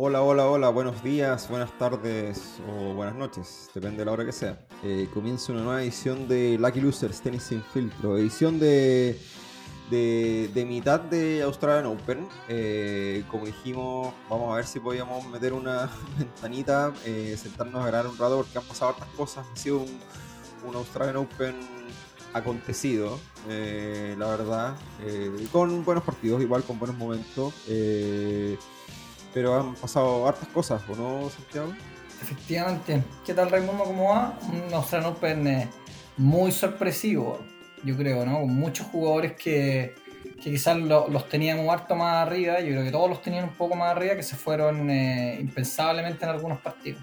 Hola, hola, hola, buenos días, buenas tardes o buenas noches, depende de la hora que sea. Eh, comienza una nueva edición de Lucky Losers Tenis Sin Filtro, edición de, de, mitad de Australian Open. Eh, como dijimos, vamos a ver si podíamos meter una ventanita, eh, sentarnos a grabar un rato porque han pasado hartas cosas. Ha sido un, un Australian Open acontecido, la verdad, con buenos partidos, igual con buenos momentos pero han pasado hartas cosas, ¿o no, Santiago? Efectivamente. ¿Qué tal, Raimundo? ¿Cómo va? Un Australian Open eh, muy sorpresivo, yo creo, ¿no? Con muchos jugadores que, quizás los tenían harto más arriba, yo creo que todos los tenían un poco más arriba, que se fueron eh, impensablemente en algunos partidos.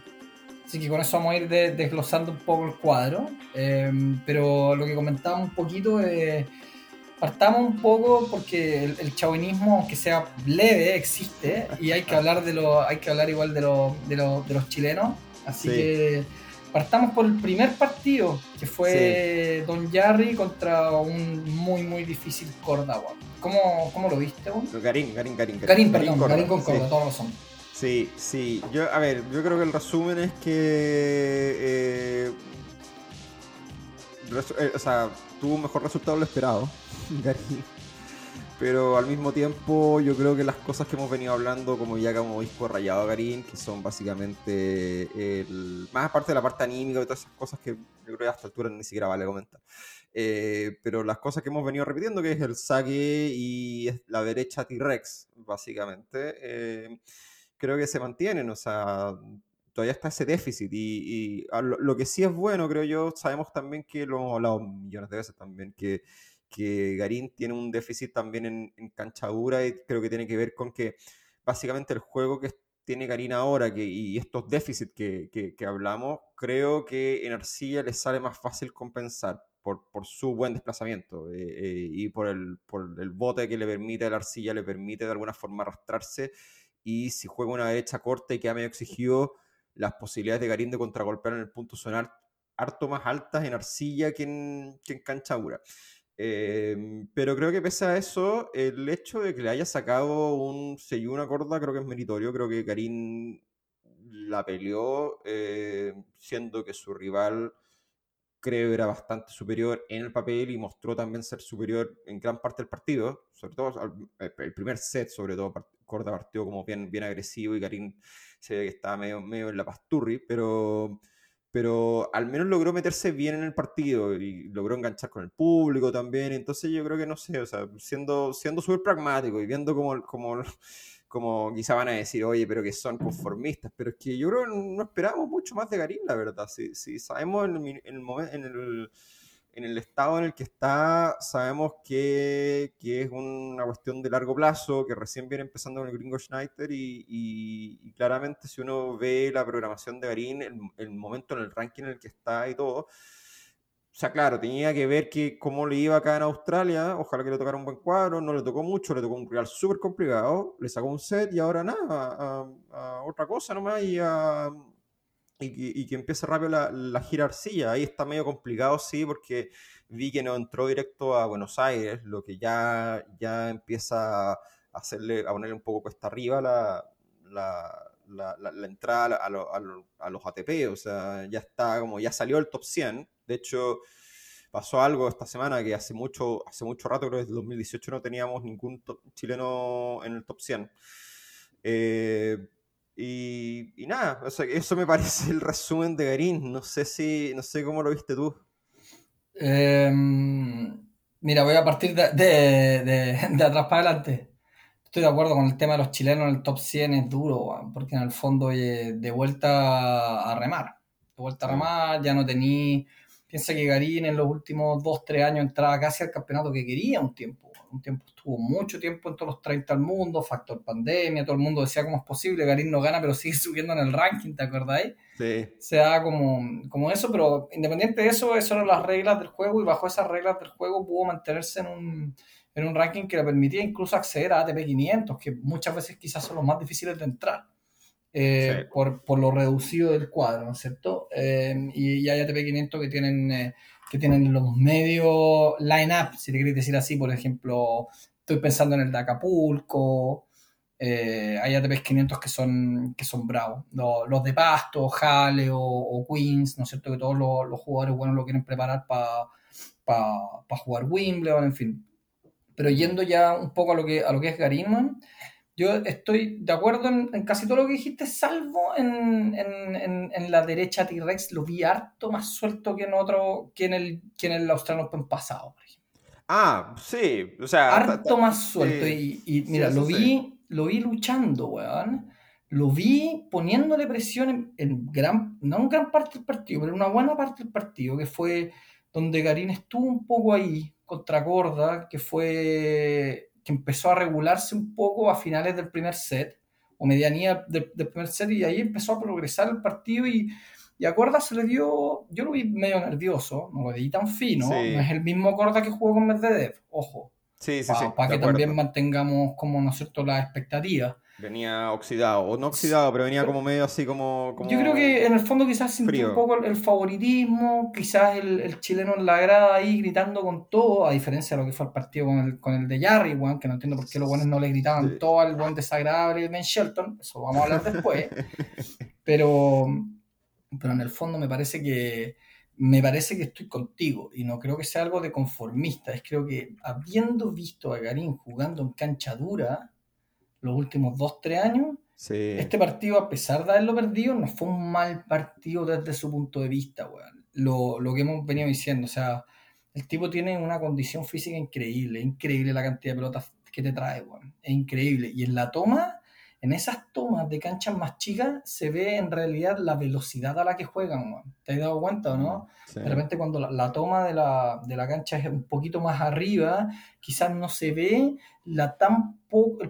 Así que con eso vamos a ir desglosando un poco el cuadro. Eh, pero lo que comentaba un poquito es partamos un poco porque el, el, chauvinismo, aunque sea leve, existe y hay que hablar de lo, hay que hablar igual de, lo, de, de los chilenos. Así que partamos por el primer partido, que fue Don Jarry contra un muy muy difícil Córdoba. ¿Cómo, cómo lo viste? Vos? Garín, Garín, Garín. Garín, perdón, Garín, con Córdoba, todos lo son. Sí, sí. Yo, a ver, yo creo que el resumen es que eh, eh, o sea, tuvo un mejor resultado de lo esperado. Pero al mismo tiempo yo creo que las cosas que hemos venido hablando, como ya como disco rayado Garín, que son básicamente el, más aparte de la parte anímica y todas esas cosas que yo creo que a esta altura ni siquiera vale comentar. Eh, pero las cosas que hemos venido repitiendo, que es el saque y la derecha T-Rex, básicamente, eh, creo que se mantienen, o sea, todavía está ese déficit y, lo, que sí es bueno, creo yo, sabemos también que lo hemos hablado millones de veces también, que que Garín tiene un déficit también en, en canchadura y creo que tiene que ver con que básicamente el juego que tiene Garín ahora que, y estos déficits que, que, hablamos, creo que en arcilla le sale más fácil compensar por, por su buen desplazamiento eh, eh, y por el, por el bote que le permite a la arcilla, le permite de alguna forma arrastrarse y si juega una derecha corta y queda medio exigido, las posibilidades de Garín de contragolpear en el punto son harto más altas en arcilla que en, que en. Em, pero creo que pese a eso, el hecho de que le haya sacado un sello una corda creo que es meritorio. Creo que Karim la peleó, eh, siendo que su rival creo era bastante superior en el papel y mostró también ser superior en gran parte del partido, sobre todo eh, el primer set, sobre todo Corda partió como bien, bien agresivo y Karim se ve que estaba medio, medio en la pasturri, pero pero al menos logró meterse bien en el partido y logró enganchar con el público también. Entonces yo creo que no sé, o sea, siendo siendo súper pragmático y viendo como, como, como quizá van a decir, oye, pero que son conformistas, pero es que yo creo que no esperábamos mucho más de Garín, la verdad. Si, si sabemos en el, en el, en el en el estado en el que está, sabemos que, que, es una cuestión de largo plazo, que recién viene empezando con el gringo Schneider y, claramente si uno ve la programación de Garín, el, momento en el ranking en el que está y todo, o sea, claro, tenía que ver que cómo le iba acá en Australia, ojalá que le tocara un buen cuadro, no le tocó mucho, le tocó un real súper complicado, le sacó un set y ahora nada, a, a otra cosa nomás y a y, que empiece rápido la, la gira arcilla. Ahí está medio complicado, sí, porque vi que no entró directo a Buenos Aires, lo que ya, ya empieza a hacerle, a ponerle un poco cuesta arriba la, la, la, entrada a, a, los ATP, o sea, ya está como, ya salió el top 100. De hecho, pasó algo esta semana que hace mucho, hace mucho rato, creo que desde 2018 no teníamos ningún chileno en el top 100. Eh, y, nada, eso me parece el resumen de Garín. No sé si, no sé cómo lo viste tú. Em, mira, voy a partir de, de, atrás para adelante. Estoy de acuerdo con el tema de los chilenos en el top 100, es duro, porque en el fondo de vuelta a remar. De vuelta a remar, ya no tení. Piensa que Garín en los últimos 2-3 años entraba casi al campeonato que quería un tiempo un tiempo estuvo mucho tiempo en todos los 30 al mundo, factor pandemia, todo el mundo decía cómo es posible, Garín no gana, pero sigue subiendo en el ranking, ¿te acordáis? Sí. Se da como, como eso, pero independiente de eso, esas eran las reglas del juego y bajo esas reglas del juego pudo mantenerse en un, en un ranking que le permitía incluso acceder a ATP 500, que muchas veces quizás son los más difíciles de entrar. Eh, por, por, lo reducido del cuadro, ¿no es cierto? Eh, y, hay ATP 500 que tienen eh, que tienen los medios line-up, si te queréis decir así, por ejemplo, estoy pensando en el de Acapulco, eh, hay ATPs 500 que son, que son bravos. Los, de Pasto, Jale o, Queens, ¿no es cierto? Que todos los, jugadores buenos lo quieren preparar para jugar Wimbledon, en fin. Pero yendo ya un poco a lo que, a lo que es Garinman, yo estoy de acuerdo en, casi todo lo que dijiste, salvo en, la derecha T-Rex, lo vi harto más suelto que en otro, que en el, que en el Australian Open pasado, por ejemplo. Ah, sí, o sea. Harto más suelto. y, mira, lo vi, lo vi luchando, weón. Lo vi poniéndole presión en, gran, no en gran parte del partido, pero en una buena parte del partido, que fue donde Garín estuvo un poco ahí, contra Gorda, que fue que empezó a regularse un poco a finales del primer set, o medianía del, primer set, y ahí empezó a progresar el partido y, y a Gorda se le dio, yo lo vi medio nervioso, no lo vi tan fino, no es el mismo Gorda que jugó con Medvedev, ojo. Sí, sí, sí. Para que también mantengamos como, ¿no es cierto?, las expectativas. Venía oxidado, o no oxidado, pero venía como medio así como, Yo creo que en el fondo quizás sintió un poco el, favoritismo, quizás el, chileno en la grada ahí gritando con todo, a diferencia de lo que fue el partido con el, con el de Jarry, que no entiendo por qué los buenos no le gritaban todo al buen desagradable de Ben Shelton, eso vamos a hablar después, pero, pero en el fondo me parece que me parece que estoy contigo y no creo que sea algo de conformista, es creo que habiendo visto a Garín jugando en cancha dura, los últimos dos, tres años, este partido, a pesar de haberlo perdido, no fue un mal partido desde su punto de vista, weón. Lo, lo que hemos venido diciendo, o sea, el tipo tiene una condición física increíble, increíble la cantidad de pelotas que te trae, weón. Es increíble. Y en la toma, en esas tomas de canchas más chicas se ve en realidad la velocidad a la que juegan. ¿Te has dado cuenta o no? De repente cuando la, toma de la, de la, cancha es un poquito más arriba, quizás no se ve la tan,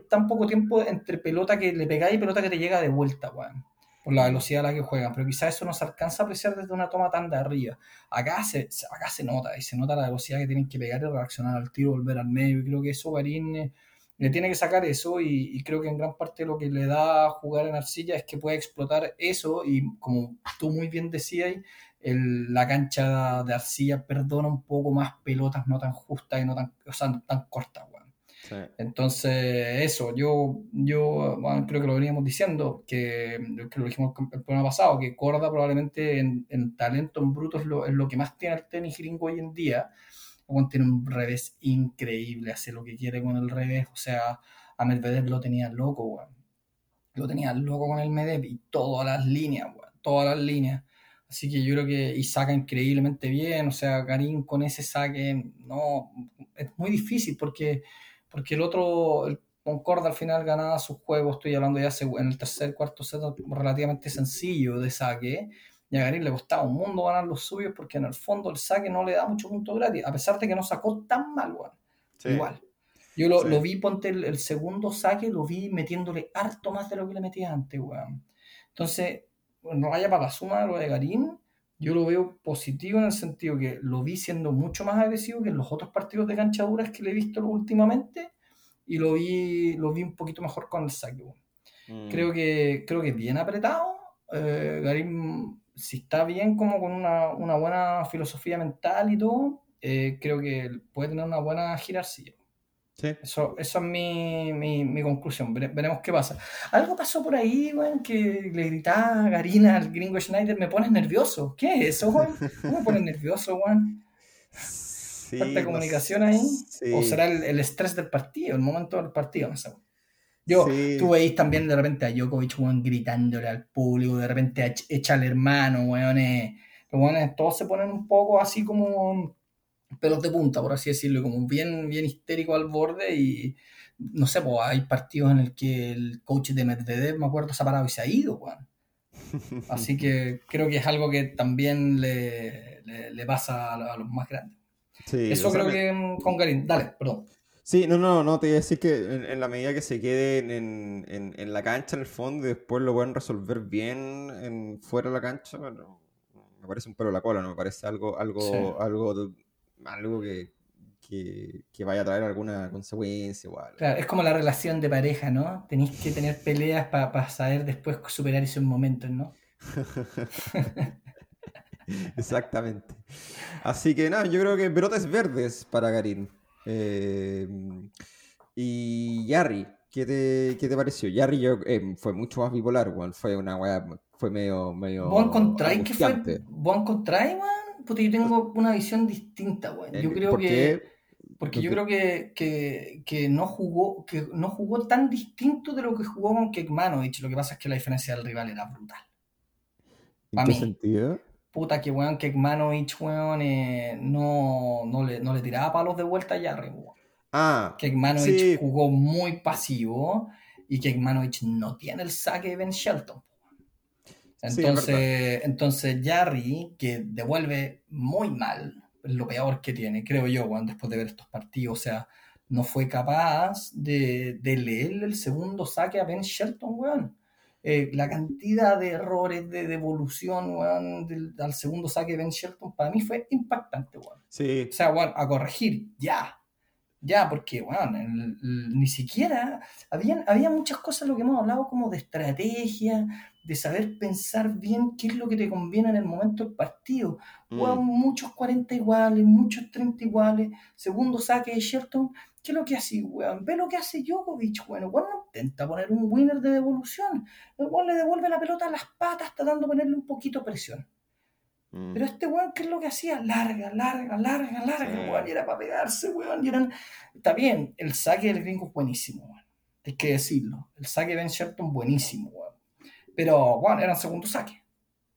tan poco tiempo entre pelota que le pegáis y pelota que te llega de vuelta, por la velocidad a la que juegan, pero quizás eso no se alcanza a apreciar desde una toma tan de arriba. Acá se, acá se nota, y se nota la velocidad que tienen que pegar y reaccionar al tiro, volver al medio, y creo que eso Garín le tiene que sacar eso y, creo que en gran parte lo que le da a jugar en arcilla es que puede explotar eso y como tú muy bien decías, la cancha de arcilla perdona un poco más pelotas no tan justas y no tan, o sea, tan cortas. Entonces, eso, yo, yo creo que lo veníamos diciendo, que, que, lo dijimos el programa pasado, que Corda probablemente en, talento en bruto es lo, es lo que más tiene el tenis gringo hoy en día Juan tiene un revés increíble, hace lo que quiere con el revés. O sea, a Medvedev lo tenía loco, weón. Lo tenía loco con el Medvedev y todas las líneas, weón. Todas las líneas. Así que yo creo que y saca increíblemente bien. O sea, Karim con ese saque, no, es muy difícil porque, porque el otro, el Concorda al final ganaba sus juegos. Estoy hablando ya en el tercer, cuarto set, relativamente sencillo de saque y a Garín le costaba un mundo ganar los suyos porque en el fondo el saque no le da mucho punto gratis, a pesar de que no sacó tan mal, weón. Igual. Yo lo, vi, ponte el, segundo saque, lo vi metiéndole harto más de lo que le metía antes, weón. Entonces, no vaya para la suma de lo de Garín, yo lo veo positivo en el sentido que lo vi siendo mucho más agresivo que en los otros partidos de canchaduras que le he visto últimamente y lo vi, lo vi un poquito mejor con el saque. Mm. Creo, que, creo que bien apretado. Eh, Garín si está bien como con una, buena filosofía mental y todo, eh, creo que puede tener una buena girarcilla. Sí. Eso, eso es mi, conclusión. veremos qué pasa. Algo pasó por ahí, weón, que le gritaba a Garina al gringo Schneider, me pones nervioso. ¿Qué es eso, weón? ¿Cómo me pones nervioso, weón? Sí, ¿Falta comunicación ahí? ¿O será el, el, estrés del partido, el momento del partido? No sé. Yo, tú veis también de repente a Djokovic, weón, gritándole al público, de repente a echa al hermano, weón. los weones todos se ponen un poco así como pelos de punta, por así decirlo, como bien, bien histérico al borde y no sé, pues hay partidos en el que el coach de Medvedev, me acuerdo, se ha parado y se ha ido, weón. Así que creo que es algo que también le, le, pasa a, los más grandes. Eso creo que con Garín. Dale, perdón. Sí, no, no, no, te iba a decir que en, la medida que se queden en, la cancha en el fondo y después lo pueden resolver bien en, fuera de la cancha, bueno, me parece un pelo la cola, no me parece algo, algo, algo, algo que, que, vaya a traer alguna consecuencia o algo. Claro, es como la relación de pareja, ¿no? Tenéis que tener peleas para saber después superar esos momentos, ¿no? Exactamente. Así que nada, yo creo que brotes verdes para Karim. Eh, y Yarry, ¿Qué te, qué te pareció? Jarry yo, eh, fue mucho más bipolar, weón. Fue una weá, fue medio. medio ¿Vos encontráis que fue? ¿Vos encontráis, weón? Porque yo tengo una visión distinta, weón. Yo creo ¿por que. qué? Porque yo creo que, que, que no jugó, que no jugó tan distinto de lo que jugó con Kekmanovic. Lo que pasa es que la diferencia del rival era brutal. ¿En qué mí. sentido? Puta que weón, Kekmanovic, weón, eh, no, no, le, no le tiraba palos de vuelta a Jarry, weón. Ah, Sí. jugó muy pasivo y Kekmanovic no tiene el saque de Ben Shelton. es Entonces, entonces Jarry, que devuelve muy mal, lo peor que tiene, creo yo, weón, después de ver estos partidos, o sea, no fue capaz de, de leerle el segundo saque a Ben Shelton, weón. Eh, la cantidad de errores de devolución, weón, del, al segundo saque de Ben Shelton, para mí fue impactante, weón. sí. O sea, weón, a corregir, ya. Ya, porque, weón, el- el- ni siquiera. Habían, había muchas cosas, lo que hemos hablado, como de estrategia, de saber pensar bien qué es lo que te conviene en el momento del partido. Mm. Weón, muchos 40 iguales, muchos 30 iguales, segundo saque de Shelton. ¿Qué es lo que hace, weón? Ve lo que hace Djokovic, weón. Weón no intenta poner un winner de devolución. El weón le devuelve la pelota a las patas, tratando de ponerle un poquito de presión. Mm. Pero este weón, ¿qué es lo que hacía? Larga, larga, larga, larga, Sí. weón. Y era para pegarse, weón. Y eran... Está bien, el saque del gringo es buenísimo, weón. Hay que decirlo. El saque de Ben Shelton, buenísimo, weón. Pero, weón, eran segundo saque.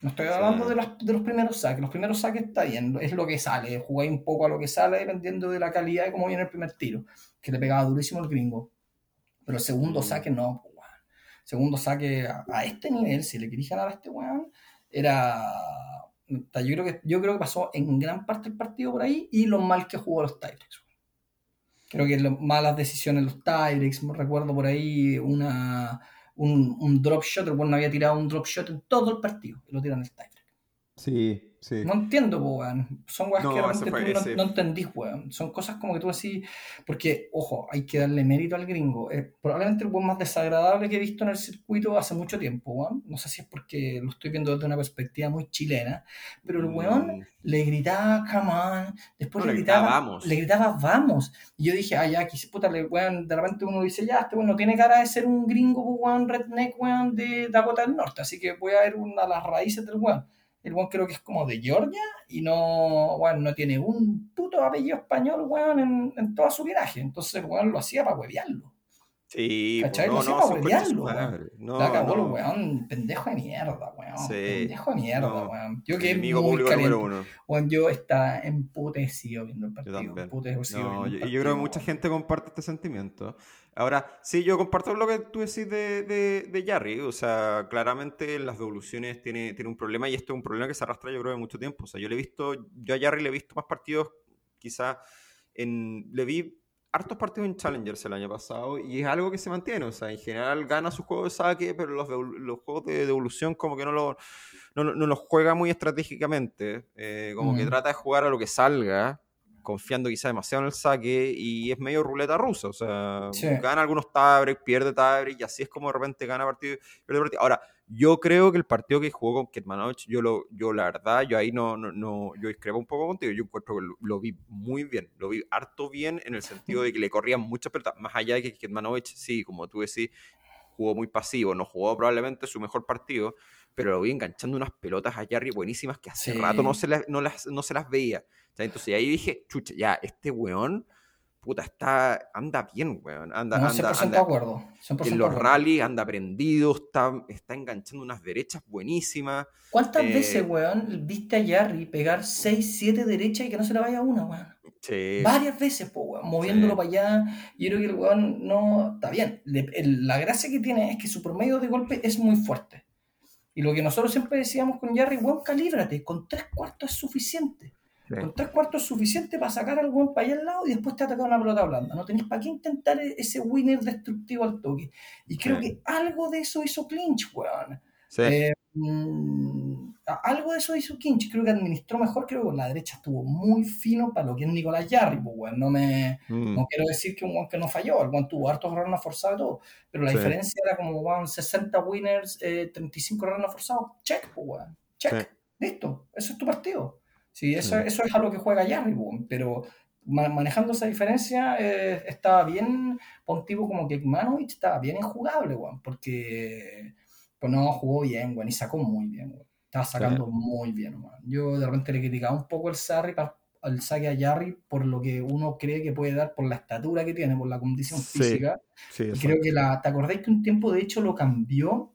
No estoy Sí. hablando de, las- de los primeros saques. Los primeros saques está bien, es lo que sale. Jugáis un poco a lo que sale dependiendo de la calidad de cómo viene el primer tiro. Que le pegaba durísimo el gringo. Pero el segundo Mm. saque no, pues, weón. Segundo saque a, a este nivel, si le queréis ganar a este weón, era. Yo creo, que, yo creo que pasó en gran parte el partido por ahí y lo mal que jugó los weón. Creo que lo- malas decisiones los me Recuerdo por ahí una, un, un drop shot. El no había tirado un drop shot en todo el partido y lo tiran el tiebreak. Sí, sí. No entiendo, po, weón. Son weas No, que realmente fue- tú no, ese- no entendís, weón. Son cosas como que tú así. Porque, ojo, hay que darle mérito al gringo. Probablemente el weón más desagradable que he visto en el circuito hace mucho tiempo, weón. No sé si es porque lo estoy viendo desde una perspectiva muy chilena. Pero el weón Mm. le gritaba, come on. Después No, le gritaba, gritaba, "Vamos". Le gritaba, vamos. Y yo dije, ah, ya, aquí, puta, le, weón. De repente uno dice, ya, este weón no tiene cara de ser un gringo, weón, redneck, weón, de Dakota del Norte. Así que voy a ver una de las raíces del weón. El weón creo que es como de Georgia y no, weón, no tiene un puto apellido español, weón, en, en toda su viraje. Entonces el weón lo hacía para huevearlo. Sí, pues, ¿Cachai? no, Lo hacía no, para huevearlo, weón. No, Le acabó el no. weón, pendejo de mierda, weón. Sí. Pendejo de mierda, No. weón. Yo quedé Enemigo muy público caliente. número uno. Weón, yo estaba emputecido viendo el partido. también. emputecido yo, yo creo que mucha gente comparte este sentimiento. Ahora, sí, yo comparto lo que tú decís de, de, de Jarry. O sea, claramente en las devoluciones tiene, tiene un problema y esto es un problema que se arrastra yo creo de mucho tiempo. O sea, yo le he visto, yo a Jarry le he visto más partidos, quizá en, le vi hartos partidos en Challengers el año pasado y es algo que se mantiene. O sea, en general gana su juego de saque, pero los, los juegos de devolución como que no lo, no, no- los juega muy estratégicamente. eh, como que Mm. trata de jugar a lo que salga, confiando quizá demasiado en el saque y es medio ruleta rusa. O sea, Sí. gana algunos tiebreaks, pierde tiebreaks y así es como de repente gana partido, pierde partido. Ahora, yo creo que el partido que jugó con Ketmanovich, yo, lo, yo la verdad, yo ahí no, no, no, yo discrepo un poco contigo. Yo encuentro que lo, lo vi muy bien, lo vi harto bien en el sentido de que le corrían muchas pelotas, más allá de que Ketmanovich, sí, como tú decís, jugó muy pasivo, no jugó probablemente su mejor partido, pero lo vi enganchando unas pelotas a Jarry buenísimas que hace Sí. rato no se, las, no, las, no se las veía. Entonces ahí dije, chucha, ya, este weón, puta, está, anda bien, weón. Anda, No, anda, 100% anda. de acuerdo. 100% En los rallies anda prendido, está, está enganchando unas derechas buenísimas. ¿Cuántas eh, veces, weón, viste a Jarry pegar 6, 7 derechas y que no se le vaya una, weón? Sí. Varias veces, po, weón, moviéndolo Sí. para allá. Yo creo que el weón no. Está bien. Le- el- la gracia que tiene es que su promedio de golpe es muy fuerte. Y lo que nosotros siempre decíamos con Jarry, weón, calíbrate. Con tres cuartos es suficiente. Sí. Con tres cuartos es suficiente para sacar al weón para allá al lado y después te atacar una pelota blanda. No tenéis para qué intentar e- ese winner destructivo al toque. Y creo Sí. que algo de eso hizo Clinch, weón. Sí. Eh, mm, algo de eso hizo Kinch, creo que administró mejor, creo que con la derecha estuvo muy fino para lo que es Nicolás Jarry, pues, weón. no me Mm. no quiero decir que un weón que no falló, el weón tuvo hartos runs forzados y todo, pero la Sí. diferencia era como weón, 60 winners, eh, 35 runs forzados, check, pues, check, Sí. listo, eso es tu partido. Sí, eso, eso es a lo que juega Jarry, weón, pero manejando esa diferencia, eh, estaba bien, para un tipo como Kekmanovic, estaba bien injugable, weón, porque pues no jugó bien, weón, y sacó muy bien, weón. Estaba sacando muy bien. Yo de repente le criticaba un poco el Sarri al saque a Jarry por lo que uno cree que puede dar por la estatura que tiene, por la condición física. y creo que la, ¿te acordáis que un tiempo de hecho lo cambió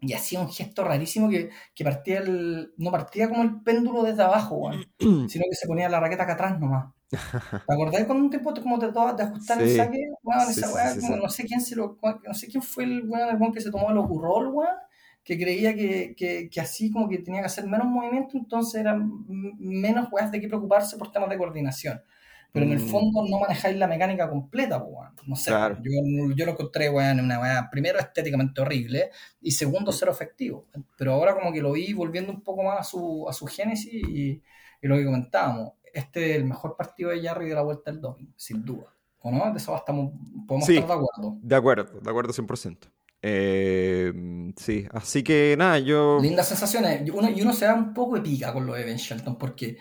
y hacía un gesto rarísimo que, que, partía el, no partía como el péndulo desde abajo, sino que se ponía la raqueta acá atrás nomás. ¿Te acordás cuando un tiempo como te de ajustar el saque? no sé quién se lo, no sé quién fue el weón que se tomó el ocurrol, weón, que creía que, que, que, así como que tenía que hacer menos movimiento, entonces eran menos weas de qué preocuparse por temas de coordinación pero en el mm. fondo no manejáis la mecánica completa, weón. No sé, yo, yo, lo encontré, weón, una weá, primero estéticamente horrible y segundo cero efectivo. Pero ahora como que lo vi volviendo un poco más a su, a su génesis y, y lo que comentábamos, este es el mejor partido de Jarry de la vuelta del domingo, sin duda. ¿O no? De eso estamos, podemos estar de acuerdo. De acuerdo, de acuerdo 100%. Eh, sí, así que nada, yo. Lindas sensaciones. Uno, y uno se da un poco de pica con lo de Ben Shelton porque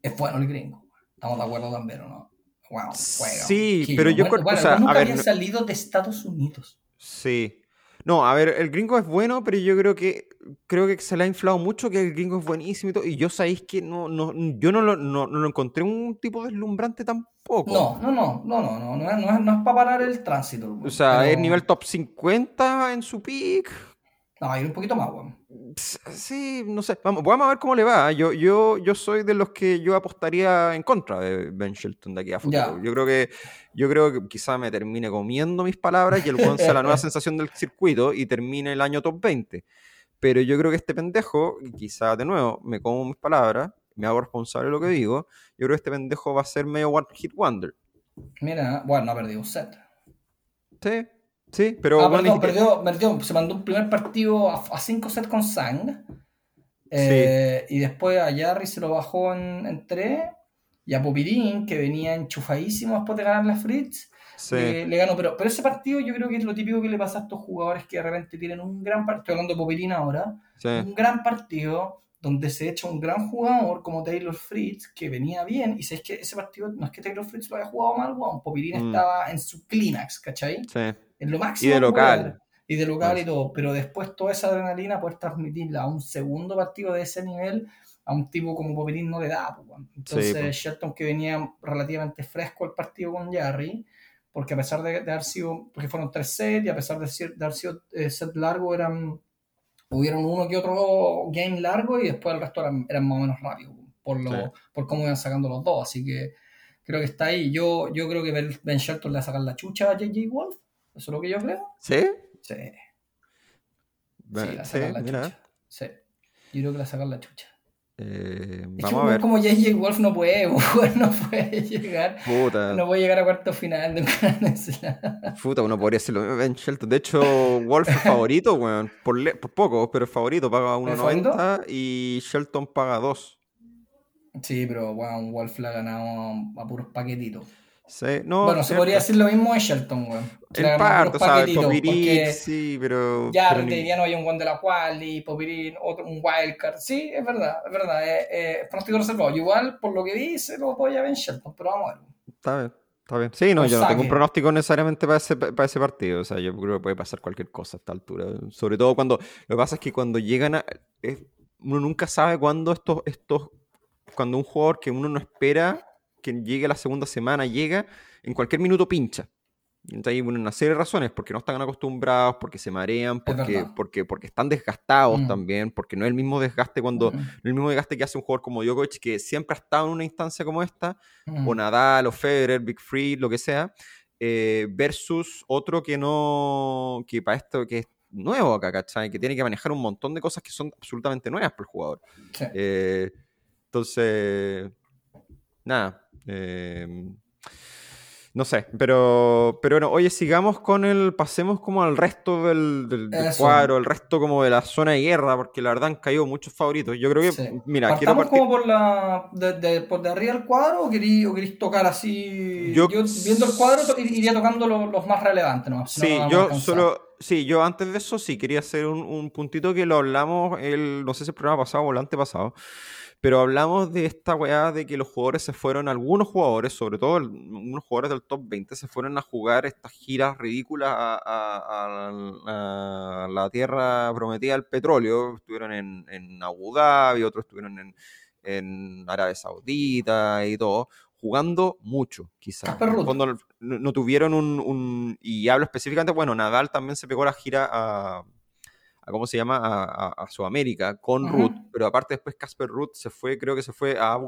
es bueno el gringo. Estamos de acuerdo también, no? Wow, Sí, pero yo creo que. nunca había salido de Estados Unidos. Sí. No, a ver, el gringo es bueno, pero yo creo que creo que se le ha inflado mucho que el gringo es buenísimo y todo. Y yo sabéis que no, no, yo no lo, no, no lo encontré un tipo deslumbrante tampoco. No, no, no, no, no, no, no, no es, no es para parar el tránsito. O sea, es nivel top 50 en su pick. No, hay un poquito más, weón. Sí, no sé. Vamos, vamos a ver cómo le va. Yo, yo, yo soy de los que yo apostaría en contra de Ben Shelton de aquí a futuro. Yo creo que yo creo que quizá me termine comiendo mis palabras y el weón sea la nueva sensación del circuito y termine el año top 20. Pero yo creo que este pendejo, quizá de nuevo me como mis palabras, me hago responsable de lo que digo, yo creo que este pendejo va a ser medio one hit wonder. Mira, bueno, ha perdido un set. Sí, Sí, pero. Ah, perdió, perdió, se mandó un primer partido a 5 sets con Sang. Eh, y después a Jarry se lo bajó en 3. Y a Popirín, que venía enchufadísimo después de ganar la Fritz, le, ganó. Pero, pero ese partido yo creo que es lo típico que le pasa a estos jugadores que de repente tienen un gran partido. Estoy hablando de Popirín ahora. Un gran partido donde se echa un gran jugador como Taylor Fritz, que venía bien, y sabes que ese partido no es que Taylor Fritz lo haya jugado mal, weón, Popirín mm. estaba en su clímax, ¿cachai? Sí en lo máximo. Y de local. Y de local y todo. Pero después toda esa adrenalina puedes transmitirla a un segundo partido de ese nivel a un tipo como Poperín no le da. Entonces Shelton que venía relativamente fresco al partido con Jarry, porque a pesar de, haber sido, porque fueron tres sets y a pesar de, de haber sido eh, set largo, eran, hubieron uno que otro game largo y después el resto eran, eran más o menos rápidos por, lo, por cómo iban sacando los dos. Así que creo que está ahí. Yo, yo creo que Ben Shelton le va a sacar la chucha a JJ Wolf ¿Eso es lo que yo creo? ¿Sí? Sí. sí, la sacan la chucha. Sí. Yo creo que la sacan la chucha. Eh, es vamos que, a ver. como JJ Wolf no puede, no puede llegar. Puta. No puede llegar a cuarto final de un Puta, uno podría hacerlo Ben Shelton. De hecho, Wolf es favorito, weón. Por, por poco, pero es favorito. Paga 1.90 y Shelton paga 2. Sí, pero weón, Wolf la ha ganado a puros paquetitos. Sí, no, bueno, se podría decir lo mismo de Shelton, weón. En parte, sea, Popirín, sí, pero... Ya, pero diría no hay un one de la quali, Popirín, otro, un wildcard. Sí, es verdad, es verdad. Es, eh, eh, pronóstico reservado. Igual, por lo que dice, lo voy a ver en Shelton, pero vamos a ver. Está bien. Está bien. Sí, no, yo no tengo un pronóstico necesariamente para ese, para ese partido. O sea, yo creo que puede pasar cualquier cosa a esta altura. Sobre todo cuando. Lo que pasa es que cuando llegan a. uno nunca sabe cuándo estos, estos. Cuando un jugador que uno no espera que llegue la segunda semana, llega, en cualquier minuto pincha. Entonces hay una serie de razones, porque no están acostumbrados, porque se marean, porque, porque, porque están desgastados mm. también, porque no es el mismo desgaste cuando, mm. el mismo desgaste que hace un jugador como Djokovic, que siempre ha estado en una instancia como esta, mm. o Nadal, o Federer, Big Free, lo que sea, eh, versus otro que no, que para esto, que es nuevo acá, ¿cachai? Que tiene que manejar un montón de cosas que son absolutamente nuevas para el jugador. Eh, entonces, nada, Em, no sé, pero, pero bueno, oye, sigamos con el, pasemos como al resto del, cuadro, el resto como de la zona de guerra, porque la verdad han caído muchos favoritos. Yo creo que, mira, quiero partir... como por la, de, por de arriba del cuadro o queréis, tocar así? Yo, viendo el cuadro iría tocando los, más relevantes, ¿no? sí, yo solo, sí, yo antes de eso sí quería hacer un, un puntito que lo hablamos, el, no sé si el programa pasado o el antepasado, Pero hablamos de esta weá de que los jugadores se fueron, algunos jugadores, sobre todo unos jugadores del top 20, se fueron a jugar estas giras ridículas a, la tierra prometida del petróleo. Estuvieron en, en Abu Dhabi, otros estuvieron en, en Arabia Saudita y todo, jugando mucho, quizás. Cuando no, tuvieron un, Y hablo específicamente, bueno, Nadal también se pegó la gira a. ¿Cómo se llama? A, Sudamérica con Ruth, pero aparte después Casper Ruth se fue, creo que se fue a.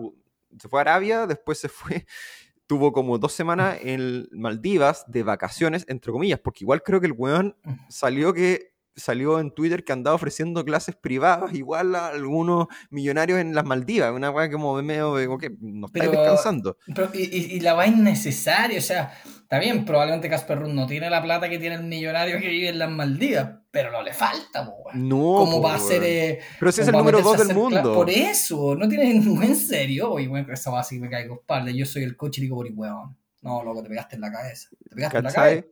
Se fue a Arabia, después se fue tuvo como dos semanas en Maldivas de vacaciones, entre comillas, porque igual creo que el weón salió que salió en Twitter que andaba ofreciendo clases privadas igual a algunos millonarios en las Maldivas, una weá como medio de que no estáis descansando. y, la va innecesaria, o sea, está bien, probablemente Casper Ruth no tiene la plata que tiene el millonario que vive en las Maldivas, pero no le falta, po, No, ¿Cómo va a ser? Eh, pero si es el número dos del mundo. Por eso, no tiene ningún serio. Oye, bueno, esa va así que me caigo espalda. Yo soy el coche y digo, weón. No, loco, te pegaste en la cabeza. Te pegaste en la cabeza.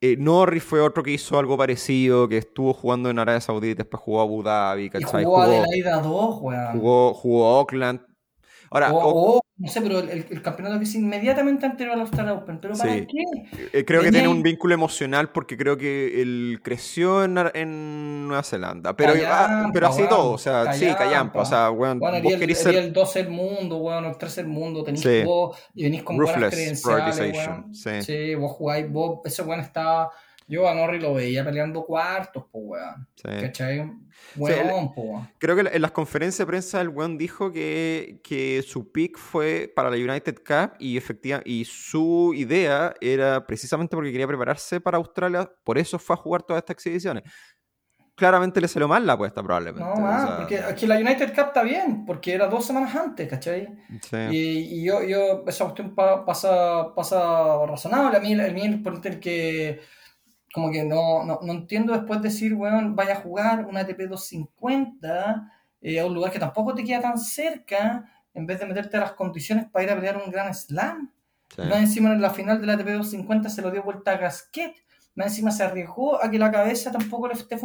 Eh, Norris fue otro que hizo algo parecido, que estuvo jugando en Arabia Saudita, después jugó a Abu Dhabi, ¿cachai? Y jugó, jugó Adelaida 2, Jugó, jugó a Oakland. Ahora, no sé, pero el, campeonato que es inmediatamente anterior al Australia Open, ¿pero para qué? Eh, creo que tiene un vínculo emocional porque creo que él creció en, en Nueva Zelanda, pero, pero así todo, o sea, sí, callampa, o sea, bueno, vos el, querés ser... el 12 del mundo, bueno, el 13 del mundo, tenés sí. vos y venís con buenas credenciales, sí. sí. vos jugáis, vos, ese weón estaba yo a Norri lo veía peleando cuartos, pues, weón. Sí. ¿Cachai? Weón, Creo que en las conferencias de prensa el weón dijo que, que su pick fue para la United Cup y, efectiva, y su idea era precisamente porque quería prepararse para Australia, por eso fue a jugar todas estas exhibiciones. Claramente le salió mal la apuesta, probablemente. No, más, porque aquí la United Cup está bien, porque era dos semanas antes, ¿cachai? Sí. Y, y, yo, yo, esa cuestión pasa, pasa razonable. A mí, el, el, el que como que no, no, no entiendo después decir, weón, vaya a jugar una ATP 250 eh, a un lugar que tampoco te queda tan cerca, en vez de meterte a las condiciones para ir a pelear un gran slam. Más encima en la final de la ATP 250 se lo dio vuelta a Gasquet. Más encima se arriesgó a que la cabeza tampoco, le esté,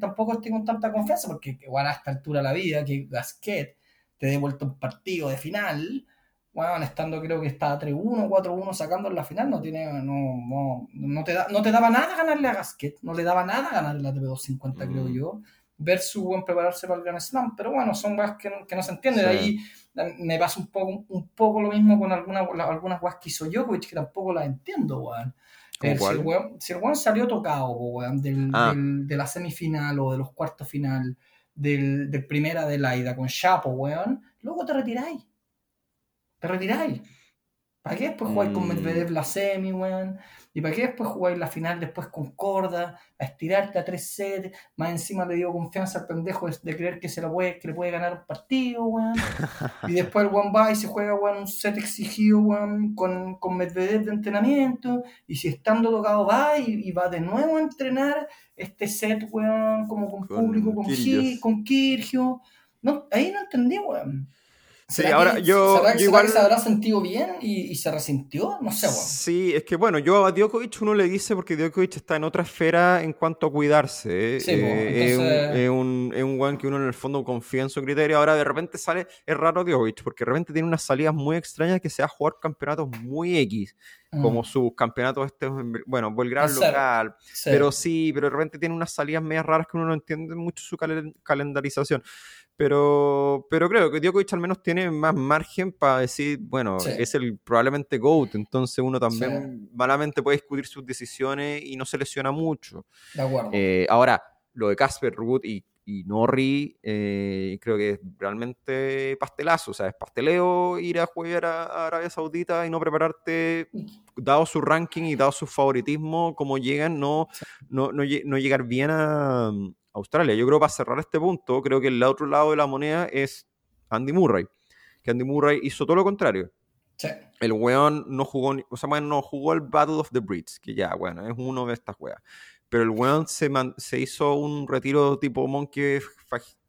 tampoco esté con tanta confianza, porque igual a esta altura de la vida, que Gasquet te dé vuelta un partido de final, bueno, estando creo que está 3-1, 4-1 sacando en la final, no tiene, no, no, te da, no te daba nada ganarle a Gasquet, no le daba nada ganarle a TP250, creo mm. yo, versus buen prepararse para el Grand Slam, pero bueno, son guas que, que, no se entienden, ahí me pasa un poco, un poco lo mismo con algunas, algunas guas que hizo Djokovic, que tampoco las entiendo, weón. si, el weón, salió tocado, weón, del, ah. del, de la semifinal o de los cuartos final, del, del primera de la ida con Chapo, weón, luego te retiráis te retiráis. ¿Para qué después jugáis con Medvedev la semi, weón? ¿Y para qué después jugáis la final después con Corda, a estirarte a tres sets? Más encima le dio confianza al pendejo de, creer que, se lo puede, que le puede ganar un partido, weón. y después el one va y se juega, weón, un set exigido, weón, con, con Medvedev de entrenamiento. Y si estando tocado va y, va de nuevo a entrenar este set, weón, como con, público, con, con Kirgio. No, ahí no entendí, weón. Sí, ahora yo, igual... se habrá sentido bien y, se resintió? No sé, bueno. Sí, es que bueno, yo a Djokovic uno le dice porque Djokovic está en otra esfera en cuanto a cuidarse. Sí, eh, es, un, es, un, que uno en el fondo confía en su criterio. Ahora de repente sale, es raro Djokovic porque de repente tiene unas salidas muy extrañas que se va a jugar campeonatos muy X, como mm. sus campeonatos, este, bueno, Belgrado local. Pero sí, pero de repente tiene unas salidas medias raras que uno no entiende mucho su calendarización. Pero, pero creo que Djokovic al menos tiene más margen para decir, bueno, es el probablemente GOAT, entonces uno también malamente puede discutir sus decisiones y no se lesiona mucho. De acuerdo. Eh, ahora, lo de Casper Ruud y, y Norri, eh, creo que es realmente pastelazo, o sea, es pasteleo ir a jugar a, Arabia Saudita y no prepararte, dado su ranking y dado su favoritismo, como llegan, no, no, no, no llegar bien a, Australia. Yo creo para cerrar este punto, creo que el otro lado de la moneda es Andy Murray, que Andy Murray hizo todo lo contrario. Sí. El weón no jugó, o sea, no jugó el Battle of the Brits, que ya, bueno, es uno de estas weas. Pero el weón se, se hizo un retiro tipo Monkey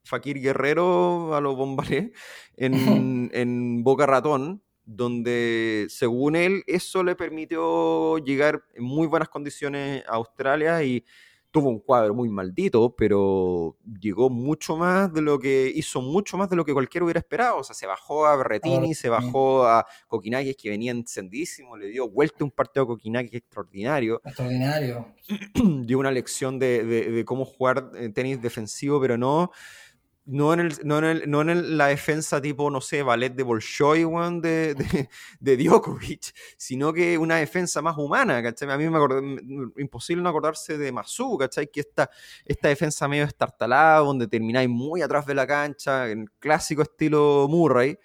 Fakir Guerrero a los Bombaré en, en Boca Ratón, donde según él eso le permitió llegar en muy buenas condiciones a Australia y tuvo un cuadro muy maldito, pero llegó mucho más de lo que hizo mucho más de lo que cualquiera hubiera esperado. O sea, se bajó a Berretini, se bajó a Coquinakis que venía encendísimo, le dio vuelta un partido a Coquinakis extraordinario. Extraordinario. dio una lección de, de cómo jugar eh, tenis defensivo, pero no no en, el, no, en el, no en la defensa tipo, no sé, ballet de Bolshoi, de, de, de, Djokovic, sino que una defensa más humana, ¿cachai? A mí me acordé, imposible no acordarse de Masu, ¿cachai? Que esta, esta defensa medio estartalada, donde termináis muy atrás de la cancha, en clásico estilo Murray.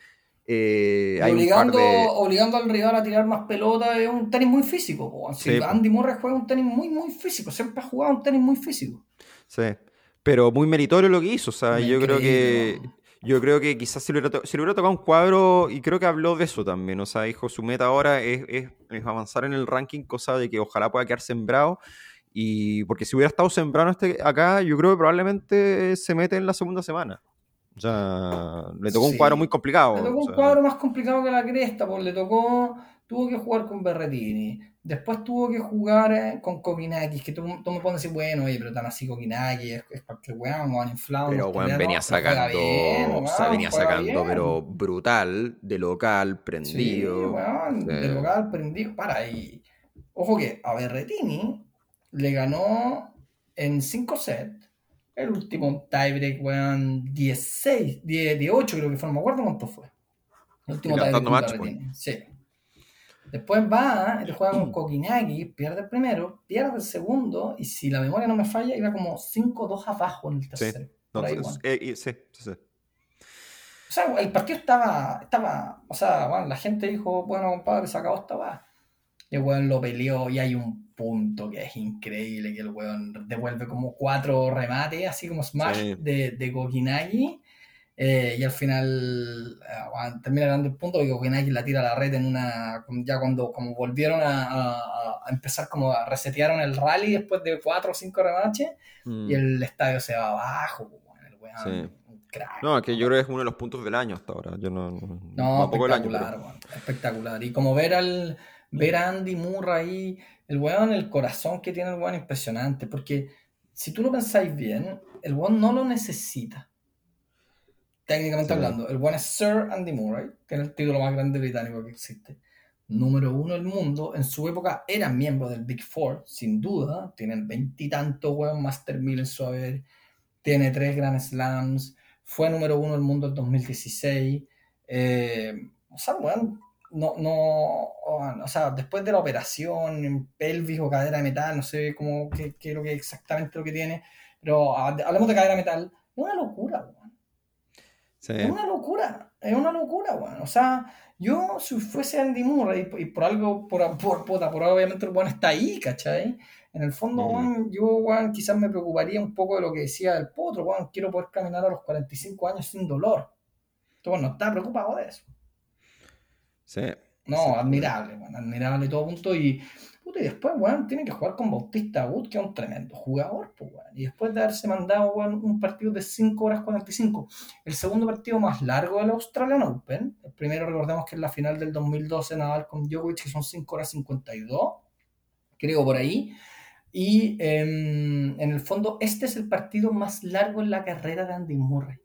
Eh, obligando, obligando al rival a tirar más pelota es un tenis muy físico. Andy Murray juega un tenis muy, muy físico, siempre ha jugado un tenis muy físico. Sí. Pero muy meritorio lo que hizo. O sea, yo creo que. Yo creo que quizás si le, hubiera, hubiera tocado un cuadro, y creo que habló de eso también. O sea, dijo, su meta ahora es, avanzar en el ranking, cosa de que ojalá pueda quedar sembrado. Y porque si hubiera estado sembrado este, acá, yo creo que probablemente se mete en la segunda semana. O sea, le tocó un cuadro muy complicado. Le tocó un cuadro más complicado que la cresta, porque le tocó, tuvo que jugar con Berretini, Después tuvo que jugar eh, con Kokinakis, que tú, me puedes decir, bueno, oye, pero tan así Kokinakis, es, es porque weón, weón, inflado. Pero weón, venía sacando, o sea, venía sacando, pero brutal, de local, prendido. Sí, weón, de local, prendido. Para, y ojo que a Berretini le ganó en 5 sets el último tiebreak, weón, 16, 18 creo que fue, no me acuerdo cuánto fue. El último tiebreak. Pues. Sí. Después va, él juega con Kokinagi, pierde el primero, pierde el segundo, y si la memoria no me falla, iba como 5-2 abajo en el tercero. Eh, sí. sí, sí, O sea, el partido estaba, estaba, o sea, bueno, la gente dijo, bueno, compadre, se acabó esta va. Y el weón lo peleó y hay un punto que es increíble, que el weón devuelve como cuatro remates, así como smash de, de Kokinagi eh, y al final eh, termina ganando el punto porque Kokenaki la tira a la red en una. Ya cuando como volvieron a, empezar, como a resetearon el rally después de cuatro o cinco remaches y mm. el estadio se va abajo. el No, que yo creo que es uno de los puntos del año hasta ahora. Yo no, no, espectacular, espectacular. Y como ver al ver a Andy Murray, el weón, el corazón que tiene el weón impresionante. Porque si tú lo pensáis bien, el weón no lo necesita técnicamente hablando. El buen es Sir Andy Murray, que es el título más grande británico que existe. Número uno del mundo. En su época era miembro del Big Four, sin duda. Tienen veintitantos weón Master 1000 en su haber. Tiene tres Grand Slams. Fue número uno del mundo en 2016. Eh, o sea, weón, no, no, o sea, después de la operación en pelvis o cadera de metal, no sé cómo, qué, qué es lo que exactamente lo que tiene, pero hablemos de cadera de metal, es una locura, Es una locura, es una locura, weón. O sea, yo si fuese Andy Murray y, por algo, por, por, por, por obviamente el weón está ahí, ¿cachai? En el fondo, weón, yo, weón, quizás me preocuparía un poco de lo que decía el potro, weón, quiero poder caminar a los 45 años sin dolor. Entonces, no está preocupado de eso. Sí. No, admirable, weón, admirable todo punto y y después, weón, tiene que jugar con Bautista Wood, que es un tremendo jugador, pues, weón. Y después de haberse mandado, weón, un partido de 5 horas 45, el segundo partido más largo del Australian Open, el primero recordemos que es la final del 2012 Nadal con Djokovic, que son 5 horas 52, creo por ahí. Y em, en el fondo, este es el partido más largo en la carrera de Andy Murray.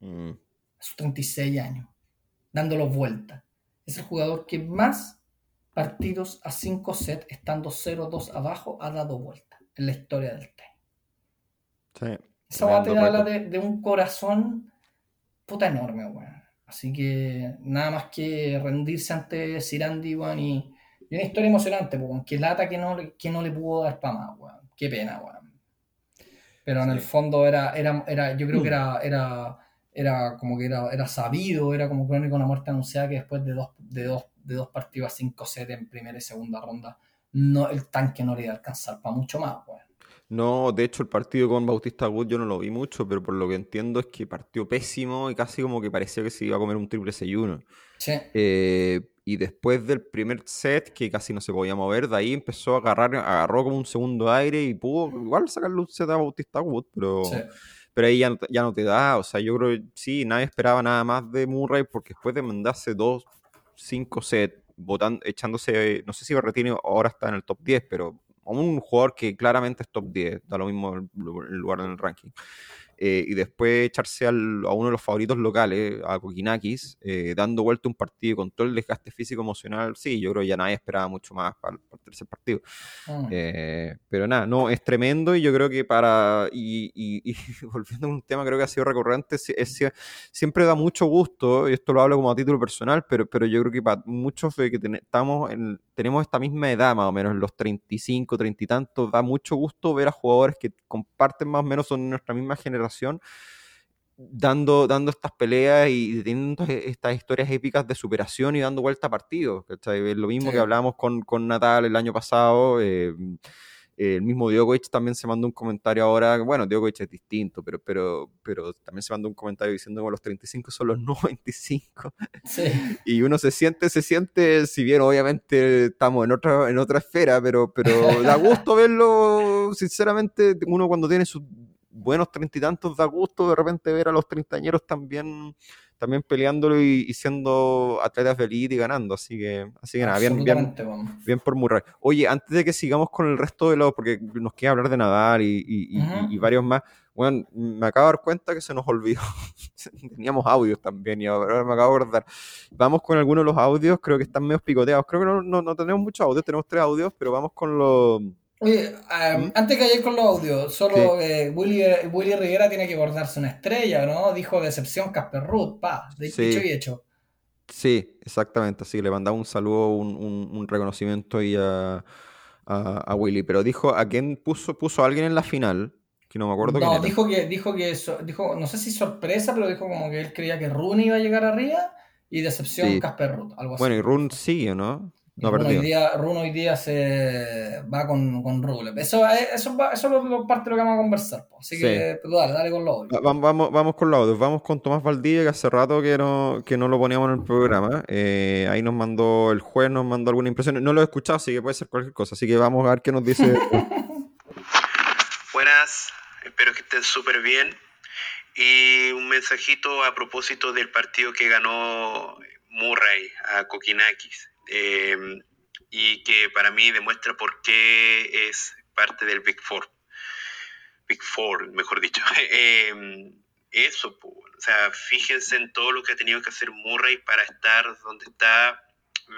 Mm. A sus 36 años, dándolo vuelta. Es el jugador que más partidos a 5 sets, estando 0-2 abajo, ha dado vuelta en la historia del tenis. Sí. Esa va te habla de, un corazón puta enorme, weón. Así que nada más que rendirse ante Sirandi, weón, y, una historia emocionante, weón. Que lata que no, que no le pudo dar para más, weón. Qué pena, weón. Pero en el fondo era, era, era, yo creo que era, era, era como que era, era sabido, era como crónico una muerte anunciada que después de dos, de dos de dos partidos a 5 sets en primera y segunda ronda, no, el tanque no le iba a alcanzar para mucho más. No, de hecho el partido con Bautista Wood yo no lo vi mucho, pero por lo que entiendo es que partió pésimo y casi como que parecía que se iba a comer un triple 6-1. Sí. Eh, y después del primer set, que casi no se podía mover, de ahí empezó a agarrar, agarró como un segundo aire y pudo igual sacarle un set a Bautista Wood, pero, pero ahí ya no, ya no te da. O sea, yo creo que sí, nadie esperaba nada más de Murray porque después de mandarse dos 5 sets, echándose, no sé si Berretini ahora está en el top 10, pero un jugador que claramente es top 10, da lo mismo el, lugar en el ranking. Eh, y después echarse al, a uno de los favoritos locales, a Kokinakis, eh, dando vuelta un partido con todo el desgaste físico emocional, sí, yo creo que ya nadie esperaba mucho más para, el tercer partido. Mm. Eh, pero nada, no, es tremendo y yo creo que para, y, y, volviendo a un tema creo que ha sido recurrente, es, siempre da mucho gusto, y esto lo hablo como a título personal, pero, pero yo creo que para muchos de que estamos en, tenemos esta misma edad más o menos, los 35, 30 y tantos, da mucho gusto ver a jugadores que comparten más o menos, son nuestra misma generación, dando, dando estas peleas y teniendo estas historias épicas de superación y dando vuelta a partidos. Es lo mismo que hablábamos con, con, Natal el año pasado. Eh, el mismo Djokovic también se mandó un comentario ahora, bueno, Djokovic es distinto, pero, pero, pero también se mandó un comentario diciendo que los 35 son los no 25. Sí. Y uno se siente, se siente, si bien obviamente estamos en otra, en otra esfera, pero, pero da gusto verlo, sinceramente, uno cuando tiene sus buenos treinta y tantos da gusto de repente ver a los treintañeros también también peleándolo y, siendo atletas de elite y ganando. Así que, así que nada, bien, bien, bien, por Murray. Oye, antes de que sigamos con el resto de los, porque nos queda hablar de Nadal y, y, varios más, bueno, me acabo de dar cuenta que se nos olvidó. Teníamos audios también y ahora me acabo de acordar. Vamos con algunos de los audios, creo que están medio picoteados. Creo que no, no, no tenemos muchos audios, tenemos tres audios, pero vamos con los Oye, ¿Mm? antes que ayer con los audios, solo eh, Willy, Willy, Rivera tiene que bordarse una estrella, ¿no? Dijo decepción Casper Ruth, pa, de sí. y hecho. Sí, exactamente, así le mandaba un saludo, un, un, reconocimiento y a, a, Willy, pero dijo, ¿a quién puso, puso a alguien en la final? Que no me acuerdo No, dijo que, dijo que, dijo, no sé si sorpresa, pero dijo como que él creía que Rune iba a llegar arriba y decepción Casper Ruth, algo así. Bueno, y Rune sigue, ¿no? No, Runo, hoy día, Runo hoy día se va con, con Rublev. Eso, eso, eso es lo, parte de lo que vamos a conversar. Así que pues, dale, dale con los audios. Vamos, vamos con los audios. Vamos con Tomás Valdivia, que hace rato que no, que no lo poníamos en el programa. Eh, ahí nos mandó el juez, nos mandó alguna impresión. No lo he escuchado, así que puede ser cualquier cosa. Así que vamos a ver qué nos dice. Buenas, espero que estén súper bien. Y un mensajito a propósito del partido que ganó Murray a Kokinakis Em, y que para mí demuestra por qué es parte del Big Four. Big Four, mejor dicho. Em, eso, o sea, fíjense en todo lo que ha tenido que hacer Murray para estar donde está,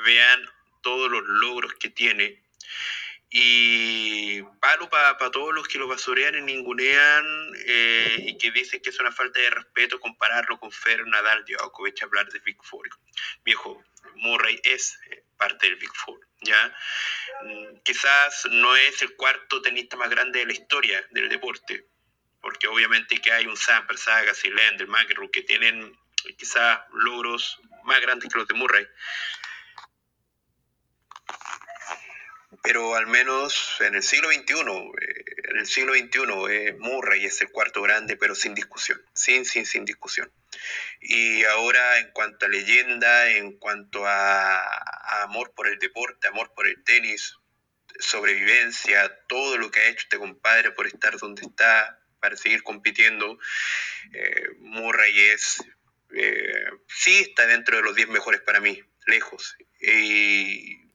vean todos los logros que tiene. Y palo para todos los que lo basurean y ningunean eh, y que dicen que es una falta de respeto compararlo con Fer, Nadal, Djokovic, hablar de Big Four. Viejo, Murray es eh, parte del Big Four. ¿ya? Mm, quizás no es el cuarto tenista más grande de la historia del deporte, porque obviamente que hay un Samper, Agassi, Lender, McEnroe, que tienen quizás logros más grandes que los de Murray. Pero al menos en el siglo XXI, eh, en el siglo XXI, eh, Murray es el cuarto grande, pero sin discusión, sin, sin, sin discusión. Y ahora en cuanto a leyenda, en cuanto a, amor por el deporte, amor por el tenis, sobrevivencia, todo lo que ha hecho este compadre por estar donde está, para seguir compitiendo, eh, Murray es, eh, sí está dentro de los 10 mejores para mí, lejos. Y,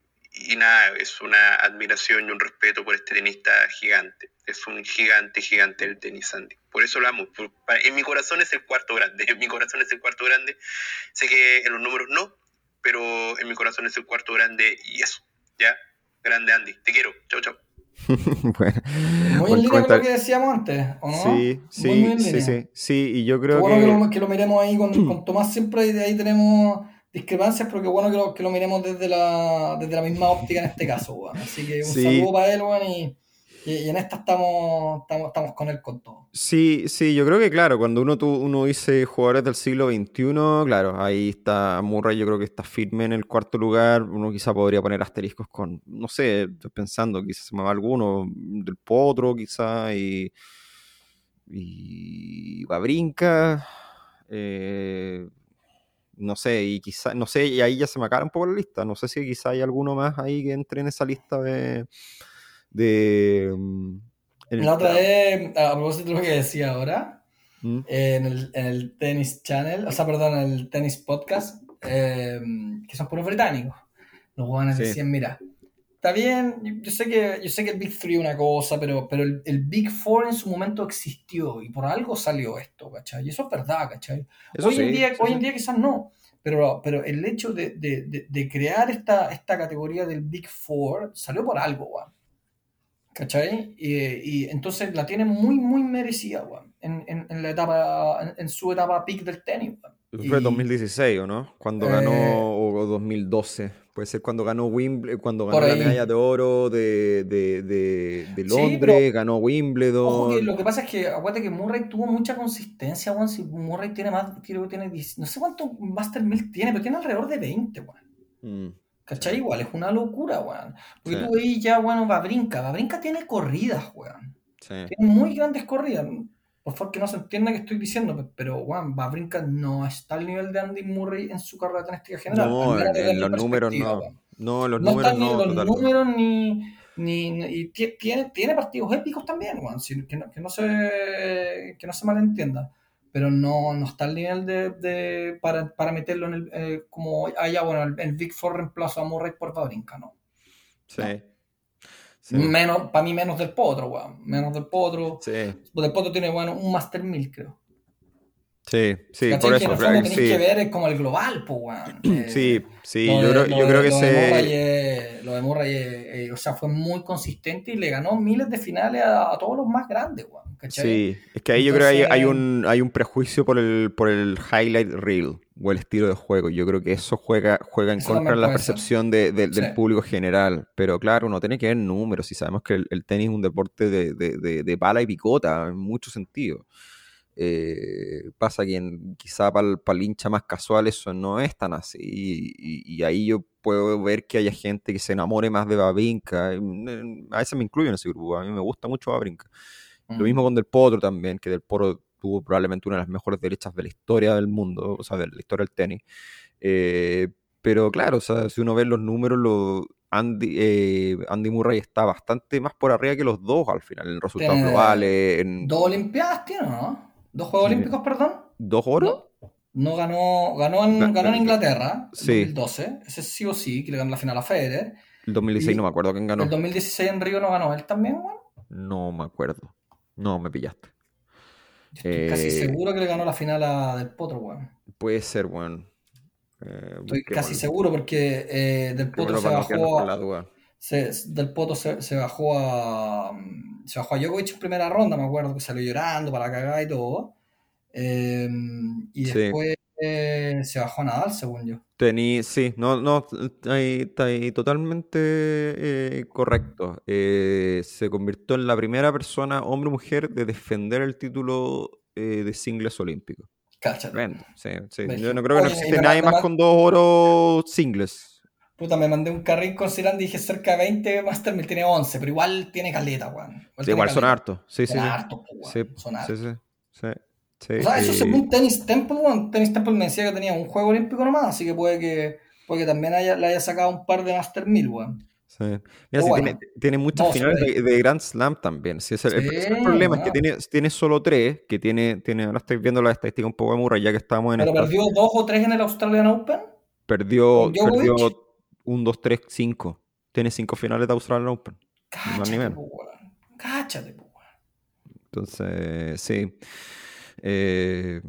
y nada, es una admiración y un respeto por este tenista gigante. Es un gigante, gigante el tenis, Andy. Por eso lo amo. en mi corazón es el cuarto grande. En mi corazón es el cuarto grande. Sé que en los números no, pero en mi corazón es el cuarto grande y eso. ¿Ya? Grande, Andy. Te quiero. Chao, chao. bueno, muy en línea con lo que decíamos antes, ¿o no? Sí, sí, sí, sí, sí, y yo creo que... Bueno que lo, miremos ahí con, con Tomás siempre y de ahí tenemos discrepancias, pero qué bueno que lo, que lo miremos desde la, desde la misma óptica en este caso, Así que un saludo para él, y, y, en esta estamos, estamos, estamos, con él con todo. Sí, sí, yo creo que claro, cuando uno, uno dice jugadores del siglo XXI, claro, ahí está Murray, yo creo que está firme en el cuarto lugar, uno quizá podría poner asteriscos con, no sé, estoy pensando, quizás se me va alguno, del Potro quizá, y, y Babrinka, eh, no sé, y quizá, no sé, y ahí ya se me acaba un poco la lista. No sé si quizá hay alguno más ahí que entre en esa lista de. de mm, la otra vez, a propósito de lo que decía ahora, ¿Mm? en, el, en, el, Tennis Channel, o sea, perdón, en el Tennis Podcast, em, que son puros británicos, los jóvenes decían: mira, está bien, yo sé que, yo sé que el Big Three es una cosa, pero, pero el, el Big Four en su momento existió y por algo salió esto, ¿cachai? Y eso es verdad, ¿cachai? Eso hoy, sí, en día, sí, hoy en día quizás no, pero, pero el hecho de, de- de- de crear esta, esta categoría del Big Four salió por algo, weón. ¿Cachai? Y, y entonces la tiene muy, muy merecida, weón, en, en, en la etapa, en, en su etapa peak del tenis, weón. Fue Y- 2016, ¿o no? Cuando Eh, ganó, o 2012. Puede ser cuando ganó Wimbledon, cuando ganó la medalla de oro de, de, de, de Sí, Londres, pero- ganó Ojo que Wimbledon. lo que pasa es que acuérdate que Murray tuvo mucha consistencia, weón. Si Murray tiene más, creo que tiene 10 no sé cuánto Master 1000 tiene, pero tiene alrededor de 20, weón. Mm, ¿Cachai? Igual, es una locura, weón. Porque Sí. tú veis ya, bueno, Babrinka. Babrinka tiene corridas, weón. sí. Tiene muy grandes corridas. Por favor, que no se entienda que estoy diciendo, pe- pero, weón, Babrinka no está al nivel de Andy Murray en su carrera tenística general. No, en, los números no. No, los No números no, los números ni, ni, ni- y ti- tiene, tiene partidos épicos también, sí, que, no, que no se que no se malentienda, pero no, no está al nivel de, de- para, para meterlo en el eh, como allá bueno el, el Big Four reemplazo a Murray por Babrinka, no. Sí. Sí. Menos, para mí menos del Potro, weón, menos del Potro. Sí, Del Potro tiene bueno un Master 1000, creo. Sí, sí, ¿Cachai? por que eso. en el fondo Frank, tenéis sí. que ver es como el global, pues, weón. Eh, Sí, sí, Lo yo de- creo, yo de- creo que lo se. es- lo de Murray es- eh, o sea, fue muy consistente y le ganó miles de finales a, a todos los más grandes, weón, ¿cachai? Sí, es que ahí yo creo que hay, hay un, hay un prejuicio por el, por el highlight reel o el estilo de juego. Yo creo que eso juega, juega en Eso contra de la percepción de- de- del Sí. público general. Pero claro, uno tiene que ver números y sabemos que el, el tenis es un deporte de, de- de- de pala y picota en muchos sentidos. Eh, pasa que en- quizá para el, hincha más casual eso no es tan así. Y, y- y ahí yo puedo ver que haya gente que se enamore más de mm, A veces me incluyo en ese grupo. A mí me gusta mucho Babrinka. Lo Mm. mismo con Del Potro también, que Del Potro tuvo probablemente una de las mejores derechas de la historia del mundo, o sea, de la historia del tenis. Eh, pero claro, o sea, si uno ve los números, lo, Andy, eh, Andy Murray está bastante más por arriba que los dos al final, en resultados globales, en Dos Olimpiadas tiene, ¿no? Dos Juegos Sí. Olímpicos, perdón. dos oros. No, no ganó, ganó en, Ga- ganó en Inglaterra, en Sí. 2012, ese sí o sí, que le ganó la final a Federer. El 2016 Y no me acuerdo quién ganó. El 2016 en Río no ganó él también, weón. No me acuerdo. No, me pillaste. Yo estoy casi Eh, seguro que le ganó la final a Del Potro, weón. Puede ser, bueno. Eh, Estoy casi seguro porque eh, Del Potro se bajó, la a, duda. Se, Del Potro se, se bajó a mm, se bajó a Djokovic en primera ronda, me acuerdo que salió llorando para cagar y todo. Eh, y Sí. después eh, se bajó a Nadal, según yo. Tení, sí, no, no, está ahí, ahí totalmente eh, correcto. Eh, se convirtió en la primera persona, hombre o mujer, de defender el título de singles olímpico. Cáchate. Sí, sí. Yo no creo que no Oye, y existe nadie más con dos oros singles. Puta, me mandé un carril con Silan y dije cerca de 20, Master 1000 tiene 11, pero igual tiene caleta, weón. Sí, igual son hartos. Sí, sí, Son sí. hartos, po, weón. Sí, Son sí, hartos. sí, sí, sí, O sea, eso según Tennis Temple, weón. Tennis Temple me decía que tenía un juego olímpico nomás, así que puede que, puede que también haya, le haya sacado un par de Master 1000, weón. Sí. Mira, sí, bueno, tiene, tiene muchas finales de, de Grand Slam también. Sí, el, Sí, problema es que tiene, tiene solo tres, que tiene, tiene, ahora estoy viendo la estadística un poco de Murray, ya que estamos en Pero perdió dos o tres en el Australian Open. Perdió, perdió 1, 2, 3, 5. Tiene 5 finales de Australian Open. Cáchate, menos. po, weón. Cáchate, po, weón. Entonces, sí. Eh,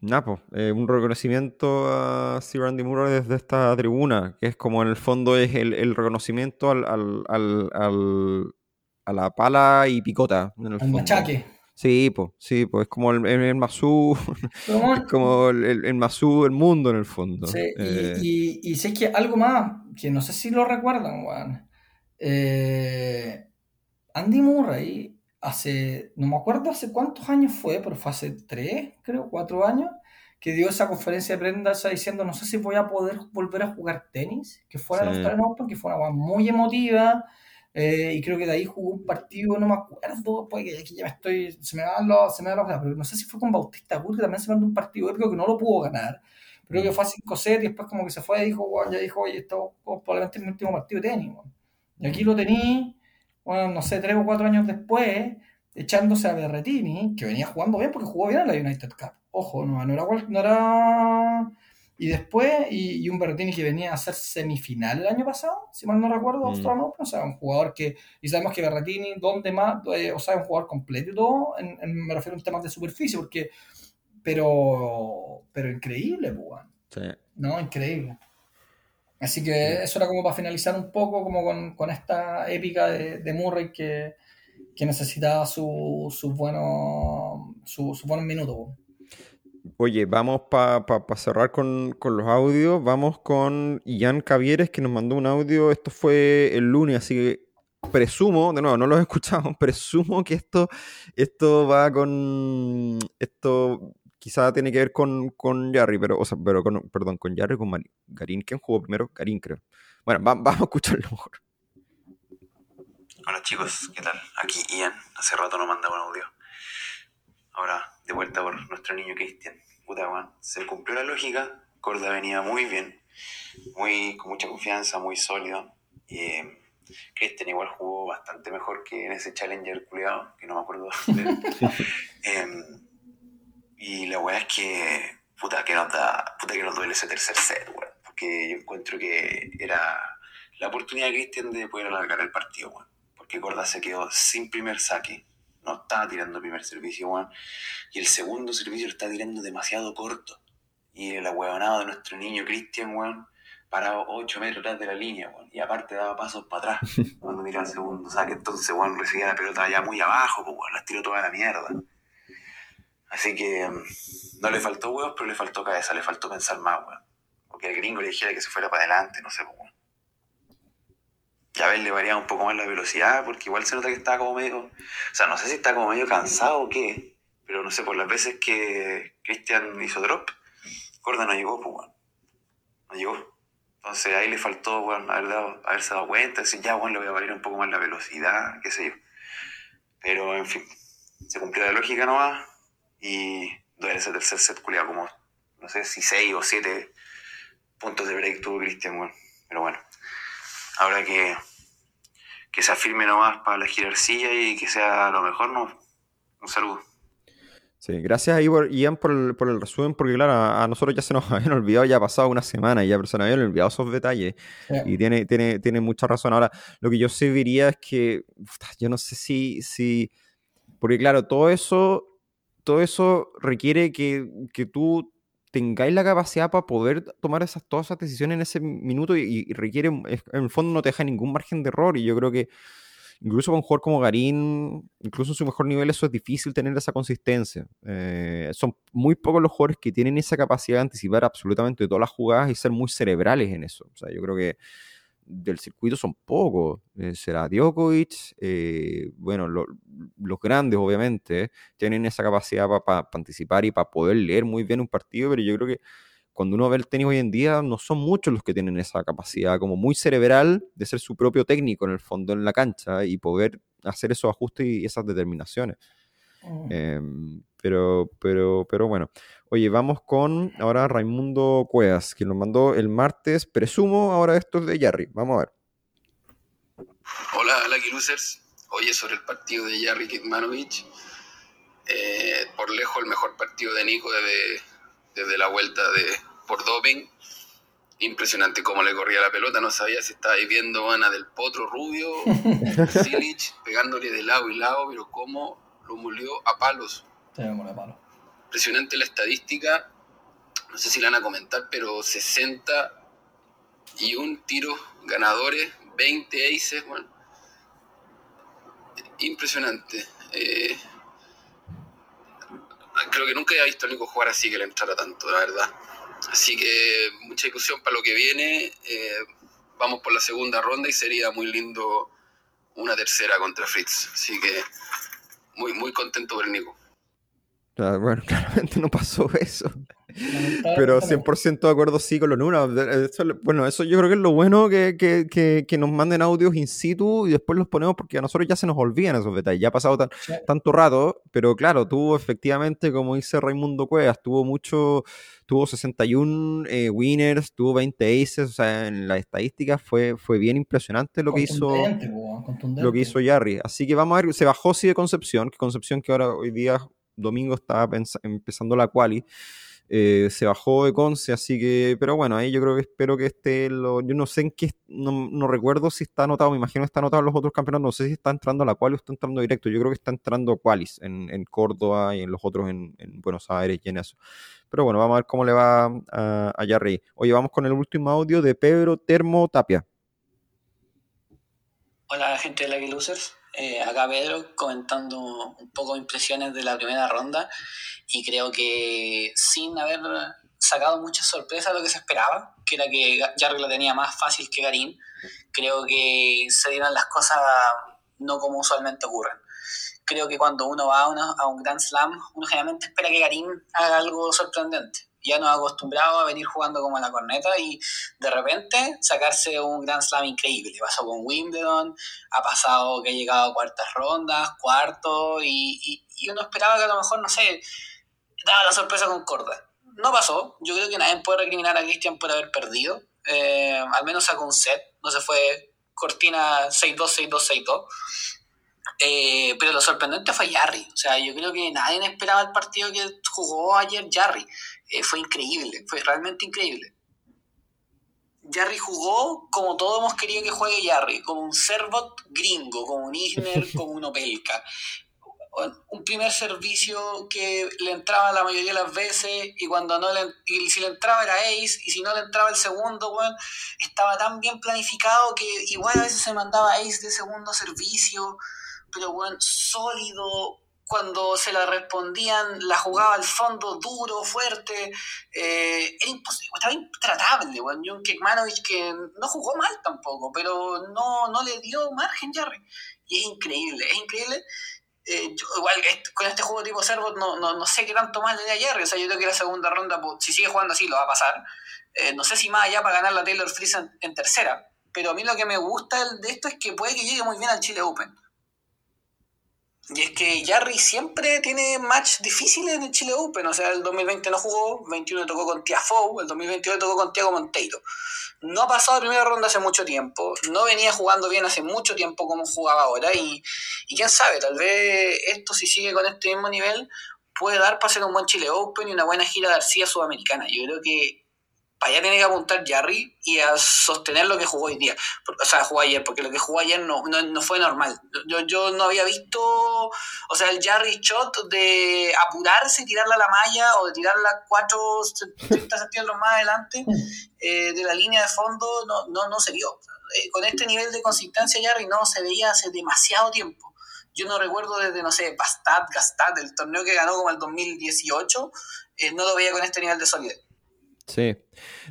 nada, pues, eh, un reconocimiento a Sir Andy Murray desde esta tribuna, que es como en el fondo es el, el reconocimiento al, al, al, al- a la pala y picota. En el El fondo. machaque. Sí, pues, sí, pues es como el, el, el Masú, es como el, el, el Masú del mundo en el fondo. Sí, y- Eh, y, y, sé que algo más, que no sé si lo recuerdan, weón. Eh, Andy Murray, hace, no me acuerdo hace cuántos años fue, pero fue hace tres, creo, cuatro años, que dio esa conferencia de prensa diciendo, no sé si voy a poder volver a jugar tenis, que fuera Sí. Australian Open, que fue una muy emotiva, eh, y creo que de ahí jugó un partido, no me acuerdo, pues aquí ya me estoy, se me van los, se me van los, pero no sé si fue con Bautista Agut, que también se mandó un partido épico que no lo pudo ganar, creo que Mm. fue a 5 sets y después como que se fue y dijo, weón, ya dijo, oye, esto es probablemente mi último partido de tenis, weón. Y aquí lo tení, bueno, no sé, tres o cuatro años después, echándose a Berretini, que venía jugando bien porque jugó bien en la United Cup. Ojo, no, no era, no era, Y después, y, un Berrettini que venía a ser semifinal el año pasado, si mal no recuerdo, mm. o sea, un jugador que, y sabemos que Berrettini, donde más, eh, o sea, un jugador completo y todo, me refiero a un tema de superficie, porque, pero, pero increíble, pues, sí. No, increíble. Así que eso era como para finalizar un poco como con, con esta épica de, de Murray que, que necesitaba sus su buenos su, su buenos minutos. Oye, vamos para cerrar con, con, los audios. Vamos con Ian Cavieres que nos mandó un audio. Esto fue el lunes, así que presumo, de nuevo, no lo he escuchado, presumo que esto, esto va con. Esto quizá tiene que ver con, con Jarry, pero, o sea, pero con, perdón, con Jarry, con Garín. ¿Quién jugó primero? Garín, creo. Bueno, vamos a escucharlo mejor. Hola chicos, ¿qué tal? Aquí Ian, hace rato no mandaba un audio. Ahora, de vuelta por nuestro niño Cristian. Puta. Se cumplió la lógica, Corda venía muy bien, muy, con mucha confianza, muy sólido. Y eh, Cristian igual jugó bastante mejor que en ese Challenger culiado, que no me acuerdo de em, y la weá es que, puta, que nos da, puta que nos duele ese tercer set, weón. Porque yo encuentro que era la oportunidad de Cristian de poder alargar el partido, weón que Corda se quedó sin primer saque. No estaba tirando primer servicio, weón. Y el segundo servicio lo está tirando demasiado corto. Y el ahueonado de nuestro niño Cristian, weón, parado 8 metros atrás de la línea, weón. Y aparte daba pasos para atrás cuando tiraba el segundo saque. Entonces, weón, recibía la pelota allá muy abajo, pues, weón, las tiró toda la mierda. Así que mm, no le faltó huevos, pero le faltó cabeza, le faltó pensar más, weón. Porque el gringo le dijera que se fuera para adelante, no sé, pues, weón ya ver, le variaba un poco más la velocidad, porque igual se nota que está como medio. O sea, no sé si está como medio cansado o qué, pero no sé, por las veces que Cristian hizo drop, Corda no llegó, pues, bueno. No llegó. Entonces ahí le faltó, bueno, haber dado, haberse dado cuenta, decir, ya, bueno, le voy a variar un poco más la velocidad, qué sé yo. Pero, en fin, se cumplió la lógica nomás y duele ese tercer set culiado como, no sé si seis o siete puntos de break tuvo Cristian, bueno. Pero bueno. Ahora que, que se afirme nomás para la jerarquía y que sea lo mejor, ¿no? Un saludo. Sí, gracias ahí Ian por el, por el resumen, porque claro, a, nosotros ya se nos habían olvidado, ya ha pasado una semana y ya se nos habían olvidado esos detalles. Y tiene, tiene, tiene mucha razón. Ahora, lo que yo sí diría es que yo no sé si, si. Porque claro, todo eso, todo eso requiere que, que tú tengáis la capacidad para poder tomar esas, todas esas decisiones en ese minuto y, requiere, en el fondo no te deja ningún margen de error y yo creo que incluso con un jugador como Garín, incluso en su mejor nivel eso es difícil tener esa consistencia. Eh, son muy pocos los jugadores que tienen esa capacidad de anticipar absolutamente todas las jugadas y ser muy cerebrales en eso. O sea, yo creo que del circuito son pocos. Eh, será Djokovic, eh, bueno, los grandes obviamente tienen esa capacidad para anticipar y para poder leer muy bien un partido, pero yo creo que cuando uno ve el tenis hoy en día no son muchos los que tienen esa capacidad como muy cerebral de ser su propio técnico en el fondo en la cancha y poder hacer esos ajustes y esas determinaciones. Mm. Em, pero, pero, pero bueno. Oye, vamos con ahora Raimundo Cuevas, que nos mandó el martes, presumo, ahora esto es de Jarry. Vamos a ver. Hola, Lucky Losers. Oye, sobre el partido de Jarry Kikmanovic. Eh, por lejos el mejor partido de Nico desde, desde la vuelta de por doping. Impresionante cómo le corría la pelota. No sabía si estaba viendo Ana del Potro Rubio, Silic, pegándole de lado y lado, pero cómo lo molió a palos. Sí, a palos impresionante la estadística. No sé si la van a comentar, pero 60 y un tiro ganadores, 20 aces, bueno. Impresionante. Eh, creo que nunca he visto a Nico jugar así que le entrara tanto, la verdad. Así que mucha discusión para lo que viene. Eh, vamos por la segunda ronda y sería muy lindo una tercera contra Fritz. Así que muy, muy contento por el Nico. Bueno, claramente no pasó eso. Pero 100% de acuerdo sí con los números. bueno, eso yo creo que es lo bueno que, que, que, nos manden audios in situ y después los ponemos porque a nosotros ya se nos olvidan esos detalles. Ya ha pasado tanto rato, pero claro, tuvo efectivamente, como dice Raimundo Cuevas, tuvo mucho, tuvo 61 eh, winners, tuvo 20 aces, o sea, en las estadísticas fue, fue bien impresionante lo que hizo lo que hizo Jarry. Así que vamos a ver, se bajó sí de Concepción, que Concepción que ahora hoy día domingo estaba empezando la quali. eh, se bajó de Conce, así que, pero bueno, ahí yo creo que espero que esté, lo, yo no sé en qué, no, recuerdo si está anotado, me imagino que está anotado en los otros campeonatos, no sé si está entrando a la cual o está entrando directo, yo creo que está entrando Qualis en, en Córdoba y en los otros en, en, Buenos Aires y en eso. Pero bueno, vamos a ver cómo le va a, a Jarry. Oye, vamos con el último audio de Pedro Termo Tapia. Hola gente de Lucky Losers, eh, acá Pedro comentando un poco impresiones de la primera ronda y creo que sin haber sacado muchas sorpresas lo que se esperaba, que era que Jarry la tenía más fácil que Garín, creo que se dieron las cosas no como usualmente ocurren. Creo que cuando uno va a, a un Grand Slam, uno generalmente espera que Garín haga algo sorprendente ya nos ha a venir jugando como la corneta y de repente sacarse un Grand Slam increíble. Pasó con Wimbledon, ha pasado que ha llegado a cuartas rondas, cuarto, y, y, uno esperaba que a lo mejor, no sé, daba la sorpresa con Corda. No pasó, yo creo que nadie puede recriminar a Cristian por haber perdido, eh, al menos sacó un set, no se fue cortina 6-2, 6-2, 6-2. Eh, pero lo sorprendente fue Jarry. O sea, yo creo que nadie esperaba el partido que jugó ayer Jarry. Eh, fue increíble, fue realmente increíble. Jarry jugó como todos hemos querido que juegue Jarry, como un servot gringo, como un Isner, como un Opelka. Un primer servicio que le entraba la mayoría de las veces y cuando no le, y si le entraba era ace y si no le entraba el segundo, bueno, estaba tan bien planificado que igual a veces se mandaba ace de segundo servicio, pero bueno, sólido, cuando se la respondían, la jugaba al fondo duro, fuerte, eh, era imposible, estaba intratable. John Kekmanovic que no jugó mal tampoco, pero no, no le dio margen Jarry. Y es increíble, es increíble. Eh, igual con este juego tipo Servot no, no, no, sé qué tanto más le da a Jerry. O sea, yo creo que la segunda ronda, si sigue jugando así, lo va a pasar. Eh, no sé si más allá para ganar la Taylor Fritz en, tercera. Pero a mí lo que me gusta de esto es que puede que llegue muy bien al Chile Open. Y es que Jarry siempre tiene match difíciles en el Chile Open. O sea, el 2020 no jugó, el 21 tocó con Tiafoe, el 2022 tocó con Tiago Monteiro. No ha pasado primera ronda hace mucho tiempo, no venía jugando bien hace mucho tiempo como jugaba ahora. Y, y quién sabe, tal vez esto, si sigue con este mismo nivel, puede dar para hacer un buen Chile Open y una buena gira de arcilla sudamericana. Yo creo que para allá tiene que apuntar Jarry y a sostener lo que jugó hoy día. O sea, jugó ayer, porque lo que jugó ayer no, no, fue normal. Yo, yo, no había visto, o sea, el Jarry shot de apurarse y tirarla a la malla o de tirarla 4, 30 centímetros más adelante eh, de la línea de fondo, no, no, no se vio. Eh, con este nivel de consistencia, Jarry no se veía hace demasiado tiempo. Yo no recuerdo desde, no sé, Bastat, Gastat, el torneo que ganó como el 2018, eh, no lo veía con este nivel de solidez. Sí.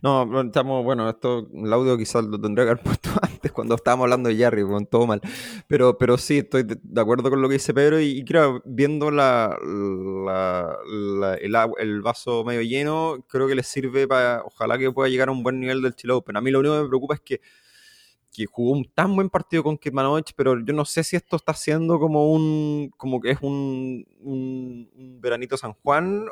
No, estamos, bueno, esto, el audio quizás lo tendría que haber puesto antes cuando estábamos hablando de Jerry, con todo mal. Pero, pero sí, estoy de, acuerdo con lo que dice Pedro y, creo, viendo la, el, vaso medio lleno, creo que les sirve para, ojalá que pueda llegar a un buen nivel del Chile Open. A mí lo único que me preocupa es que, que jugó un tan buen partido con Kitmanovich, pero yo no sé si esto está siendo como un, como que es un, un, un veranito San Juan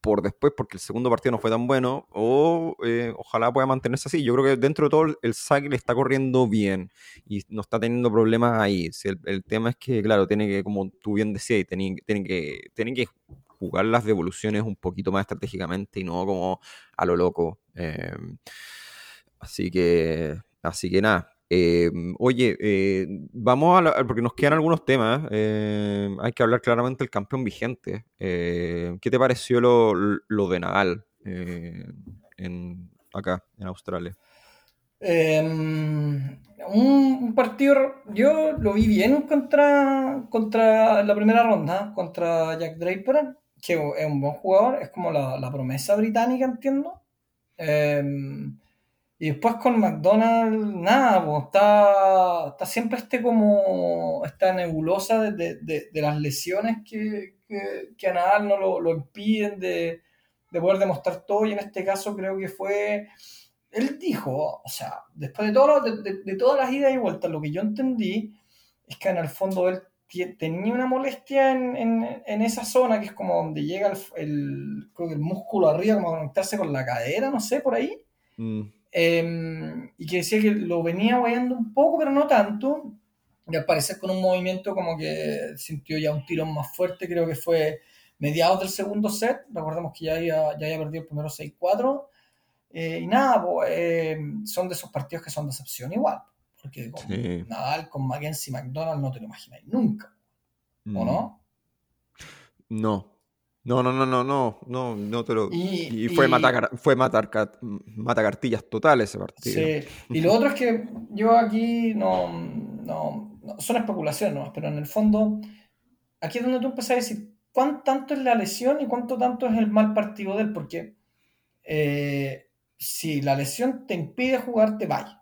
por después, porque el segundo partido no fue tan bueno, o eh, ojalá pueda mantenerse así. Yo creo que dentro de todo el saque le está corriendo bien y no está teniendo problemas ahí. El, tema es que, claro, tiene que, como tú bien decías, tiene, tiene, que, que jugar las devoluciones un poquito más estratégicamente y no como a lo loco. Em, así que, así que nada, eh, oye, eh, vamos a porque nos quedan algunos temas. Eh, hay que hablar claramente del campeón vigente. ¿Qué te pareció lo, lo de Nadal en, acá, en Australia? Em, un, partido, yo lo vi bien contra, contra la primera ronda, contra Jack Draper, que es un buen jugador, es como la, la promesa británica, entiendo. Y después con McDonald's, nada, está, está siempre este como, esta nebulosa de, de, las lesiones que, que, a Nadal no lo, lo impiden de, de, poder demostrar todo. Y en este caso creo que fue, él dijo, o sea, después de, todo, de, de todas las idas y vueltas, lo que yo entendí es que en el fondo él tenía una molestia en, en, en, esa zona que es como donde llega el, el, músculo arriba, como conectarse con la cadera, no sé, por ahí. Mm. Em, y que decía que lo venía guayando un poco, pero no tanto. Y al parecer con un movimiento como que sintió ya un tirón más fuerte, creo que fue mediados del segundo set, recordemos que ya había, ya había perdido el primero 6-4, eh, y nada, pues, eh, son de esos partidos que son decepción igual, porque con Sí. Nadal, con Mackenzie McDonald no te lo imagináis nunca, ¿o Mm. no? No. No, no, no, no, no, no, no te lo... Y- Y, fue, y- matar, fue matar, matacartillas total ese partido. Sí, y lo otro es que yo aquí no, no, no- son especulaciones, ¿no? pero en el fondo, aquí es donde tú empezás a decir cuánto tanto es la lesión y cuánto tanto es el mal partido de él, porque eh, si la lesión te impide jugar, te vayas.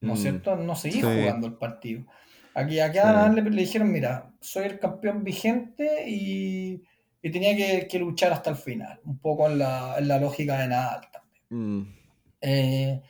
¿No es Mm, cierto? No seguís sí. jugando el partido. Aquí, aquí a Nadal le, le dijeron, mira, soy el campeón vigente y, y tenía que, que luchar hasta el final, un poco en la, en la lógica de Nadal también. Mm, Eh,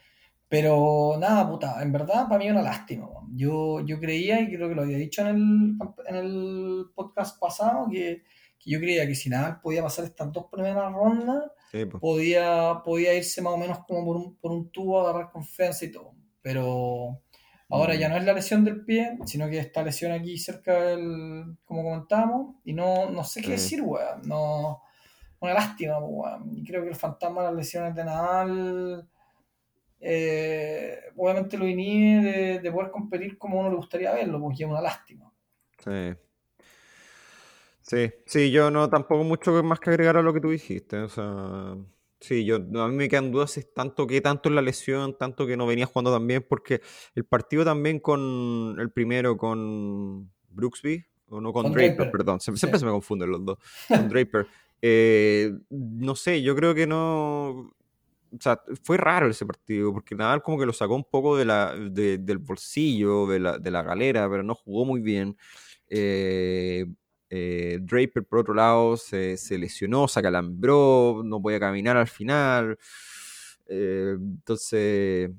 pero nada, puta, en verdad para mí una lástima. Yo, yo creía, y creo que lo había dicho en el, en el podcast pasado, que, que yo creía que si Nadal podía pasar estas dos primeras rondas, sí, pues. podía, podía irse más o menos como por un, por un tubo, agarrar confianza y todo. Pero ahora Mm. ya no es la lesión del pie, sino que esta lesión aquí cerca del, como comentábamos, y no, no sé qué Sí. decir, weón. No, una lástima, pues, weón. Y creo que el fantasma de las lesiones de Nadal eh, obviamente lo inhibe de, de poder competir como uno le gustaría verlo, porque es una lástima. Sí. Sí, sí, yo no tampoco mucho más que agregar a lo que tú dijiste. O sea, sí, yo a mí me quedan dudas es tanto que tanto en la lesión, tanto que no venía jugando tan bien, porque el partido también con el primero con Brooksby, o no con, Con Draper, Draper, perdón, se- sí. siempre se me confunden los dos, con Draper. Eh, no sé, yo creo que no. O sea, fue raro ese partido, porque Nadal como que lo sacó un poco de la, de- del bolsillo, de la, de la galera, pero no jugó muy bien. Eh, eh, Draper, por otro lado, se, se lesionó, se acalambró, no podía caminar al final. Eh, entonces,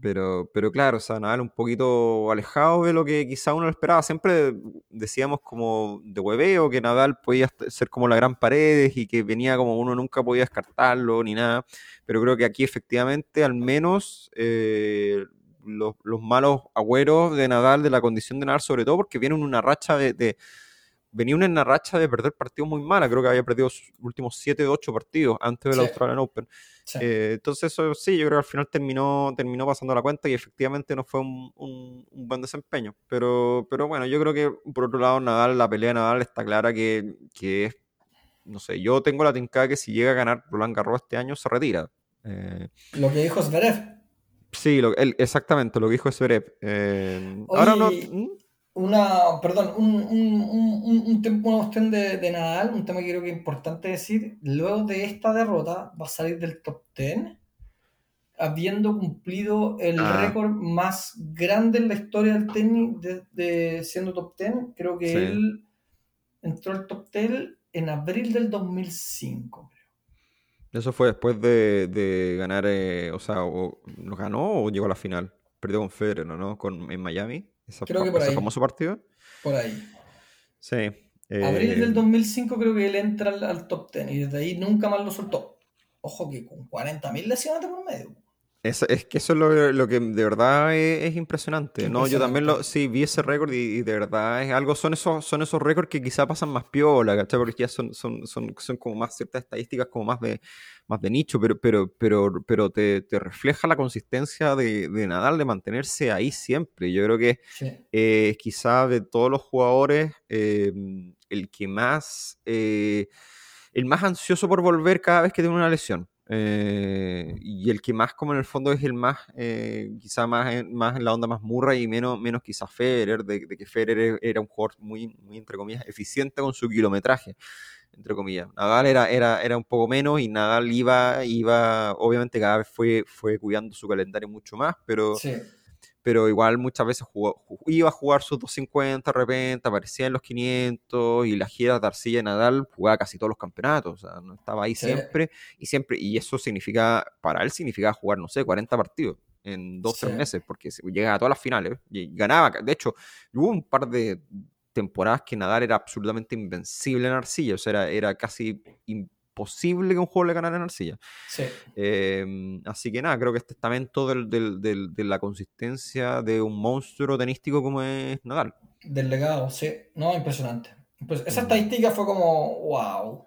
pero, pero claro, o sea, Nadal un poquito alejado de lo que quizá uno esperaba. Siempre decíamos como de hueveo que Nadal podía ser como la gran pared y que venía como uno nunca podía descartarlo ni nada. Pero creo que aquí efectivamente, al menos, eh, los, los malos agüeros de Nadal, de la condición de Nadal, sobre todo porque viene en una racha de- venía en una racha de perder partidos muy mala. Creo que había perdido sus últimos 7 de 8 partidos antes del Sí. Australian Open. Sí. Eh, entonces, eso sí, yo creo que al final terminó, terminó pasando la cuenta y efectivamente no fue un, un- un buen desempeño. Pero, pero bueno, yo creo que por otro lado, Nadal, la pelea de Nadal está clara que, que es, no sé, yo tengo la tincada que si llega a ganar Roland Garros este año se retira. Eh, Lo que dijo Zverev. sí, lo- él- exactamente lo que dijo Zverev. Eh, ahora no. Una, perdón, un, un, un, un- un tem- una cuestión de, de Nadal, un tema que creo que es importante decir, luego de esta derrota va a salir del top 10 habiendo cumplido el Ah. récord más grande en la historia del tenis de, de siendo top 10. Creo que Sí. él entró al top 10 en abril del 2005. Eso fue después de, de ganar, eh, o sea, o, ¿lo ganó o llegó a la final? Perdió con Federer, ¿no? Con, en Miami. Creo que por ese ahí. famoso partido. Por ahí. Sí. Abril eh, del 2005 creo que él entra al, al top 10 y desde ahí nunca más lo soltó. Ojo que con 40.000 lesiones de por medio. Es, es que eso es lo, lo que de verdad es, es impresionante. No, yo también lo, sí, vi ese récord y, y de verdad es algo, son esos, son esos récords que quizá pasan más piola, ¿cachai? Porque ya son, son, son, son como más ciertas estadísticas como más de, más de nicho, pero, pero, pero, pero te, te refleja la consistencia de, de Nadal de mantenerse ahí siempre. Yo creo que Sí. eh, quizá de todos los jugadores, eh, el que más, eh, el más ansioso por volver cada vez que tiene una lesión. Eh, y el que más, como en el fondo, es el más, eh, quizá más en, más la onda más murra y menos, menos quizá Federer, de, de que Federer era un jugador muy, muy, entre comillas, eficiente con su kilometraje, entre comillas. Nadal era, era, era un poco menos y Nadal iba, iba, obviamente cada vez fue, fue cuidando su calendario mucho más, pero Sí. Pero igual muchas veces jugó- ju- iba a jugar sus 250 de repente, aparecía en los 500 y las giras de Arcilla y Nadal jugaba casi todos los campeonatos, o sea, no estaba ahí Sí. siempre y siempre, y eso significa, para él significaba jugar, no sé, 40 partidos en dos, tres Sí. meses, porque llegaba a todas las finales y ganaba, de hecho, hubo un par de temporadas que Nadal era absolutamente invencible en Arcilla, o sea, era, era casi imposible que un juego le ganara en Arcilla. Sí. Eh, así que nada, creo que es testamento del- del- del- de la consistencia de un monstruo tenístico como es Nadal. Del legado, sí. No, impresionante. Pues esa Mm. estadística fue como, wow.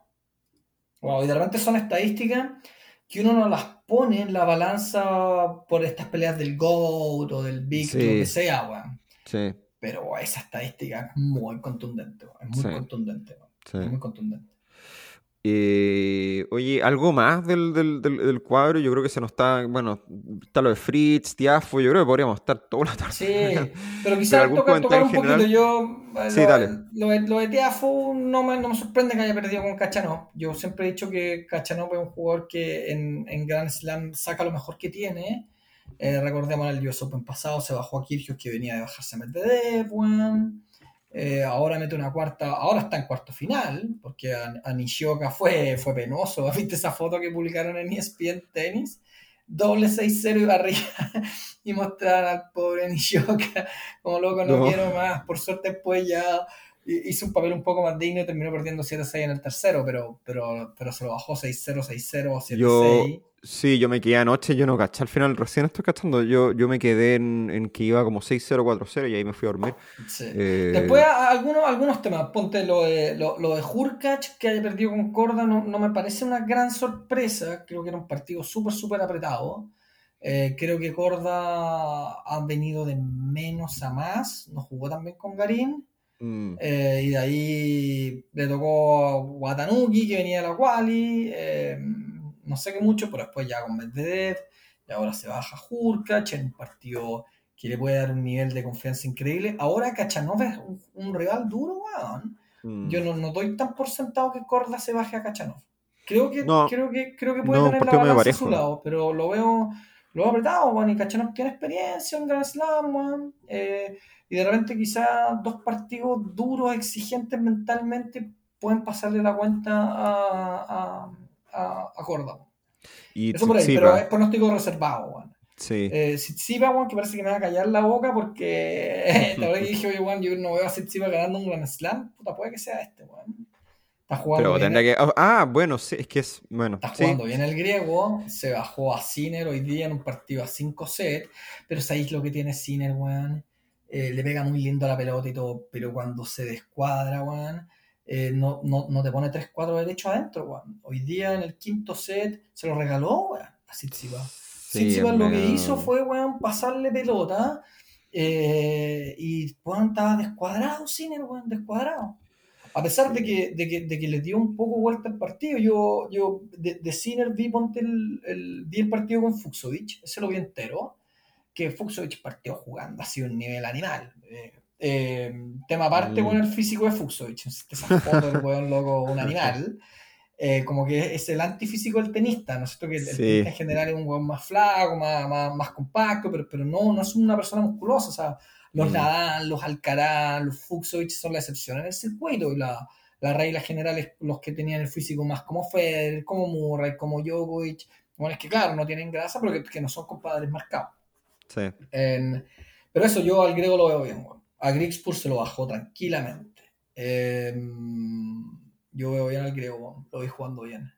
Wow, y de repente son estadísticas que uno no las pone en la balanza por estas peleas del GOAT o del Big, Sí. lo que sea, weón. Sí, Pero esa estadística es muy contundente, weón. Es muy Sí. contundente, sí. Es muy contundente. Eh, oye, algo más del, del, del, del cuadro, yo creo que se nos está, bueno, está lo de Fritz, Tiafo, yo creo que podríamos estar toda la tarde. Sí, pero quizás tocar, tocar un comentario poquito. Yo, Sí, lo, dale. Lo, de- lo de Tiafoe no me, no me sorprende que haya perdido con Cachanov. Yo siempre he dicho que Cachanov es un jugador que en, en Grand Slam saca lo mejor que tiene. Eh, recordemos en el US Open pasado se bajó a Kyrgios que venía de bajarse a Medvedev, weón. Eh, ahora mete una cuarta, ahora está en cuarto final, porque a, a Nishioka fue, fue penoso. ¿Viste esa foto que publicaron en ESPN Tenis? Doble 6-0 y barriga y mostrar al pobre Nishioka como loco, no, No. quiero más. Por suerte, después ya hi- hizo un papel un poco más digno y terminó perdiendo 7-6 en el tercero, pero, pero, pero se lo bajó 6-0, 6-0, 7-6. Yo, sí, yo me quedé anoche, yo no caché al final, recién estoy cachando, yo, yo me quedé en, en que iba como 6-0, 4-0 y ahí me fui a dormir. Sí. Eh, Después, a- algunos, algunos temas. Ponte lo de, lo, lo de Hurkacz, que haya perdido con Corda, no, no me parece una gran sorpresa. Creo que era un partido súper, súper apretado. Eh, creo que Corda ha venido de menos a más. No jugó también con Garín. mm, Eh, y de ahí le tocó a Watanuki, que venía de la Quali. No sé qué mucho, pero después ya con Medvedev. Y ahora se baja Hurkacz en un partido que le puede dar un nivel de confianza increíble. Ahora Cachanov es un, un rival duro, weón. mm. Yo no, no doy tan por sentado que Corda se baje a Cachanov. Creo que, No. creo que, creo que puede No, tener la balanza a su lado, pero lo veo, lo veo apretado, weón. Y Cachanov tiene experiencia en Grand Slam, weón. Eh, y de repente quizás dos partidos duros, exigentes mentalmente, pueden pasarle la cuenta a, a, a, a Corda. weón. Y Eso por ahí, pero es pronóstico reservado, weón. sí. Eh, Tsitsipas, weón, que parece que me va a callar la boca porque la verdad que dije, oye, weón, yo no veo a Tsitsipas ganando un Grand Slam. Puta, puede que sea este, weón. Está jugando, Pero bien, tendría que. Ah, bueno, sí, es que es. Bueno, está sí. jugando bien el griego. Se bajó a Sinner hoy día en un partido a 5 sets. Pero sabéis lo que tiene Sinner, weón. Eh, le pega muy lindo a la pelota y todo. Pero cuando se descuadra, weón. Eh, no, no, no te pone 3-4 derecho adentro, weón. Hoy día en el quinto set se lo regaló, weón, a Tsitsipas. Sí, Tsitsipas es lo que hizo fue, weón, pasarle pelota. eh, y, weón, estaba descuadrado, Sinner, weón, descuadrado. A pesar de que, de que, de que le dio un poco vuelta el partido, yo, yo de, de Sinner vi, ponte el, el- vi el partido con Fuxovic, ese lo vi entero, que Fuxovic partió jugando así un nivel animal. Eh, eh, tema aparte Mm. con el físico de Fuxovic, esa foto del weón loco, un animal. Eh, como que es el antifísico del tenista, ¿no es cierto? Que el, el tenista en general es un weón más flaco, más, más, más compacto, pero, pero no, no es una persona musculosa, o sea, los Mm. Nadal, los Alcaraz, los Fuxovic son la excepción en el circuito y la, la regla general es los que tenían el físico más como Federer, como Murray, como Djokovic, bueno, es que claro, no tienen grasa, pero que, que no son compadres marcados. Sí. En- pero eso yo al griego lo veo bien, weón. A Grigspur se lo bajó tranquilamente. Em, yo veo bien al griego, lo voy jugando bien.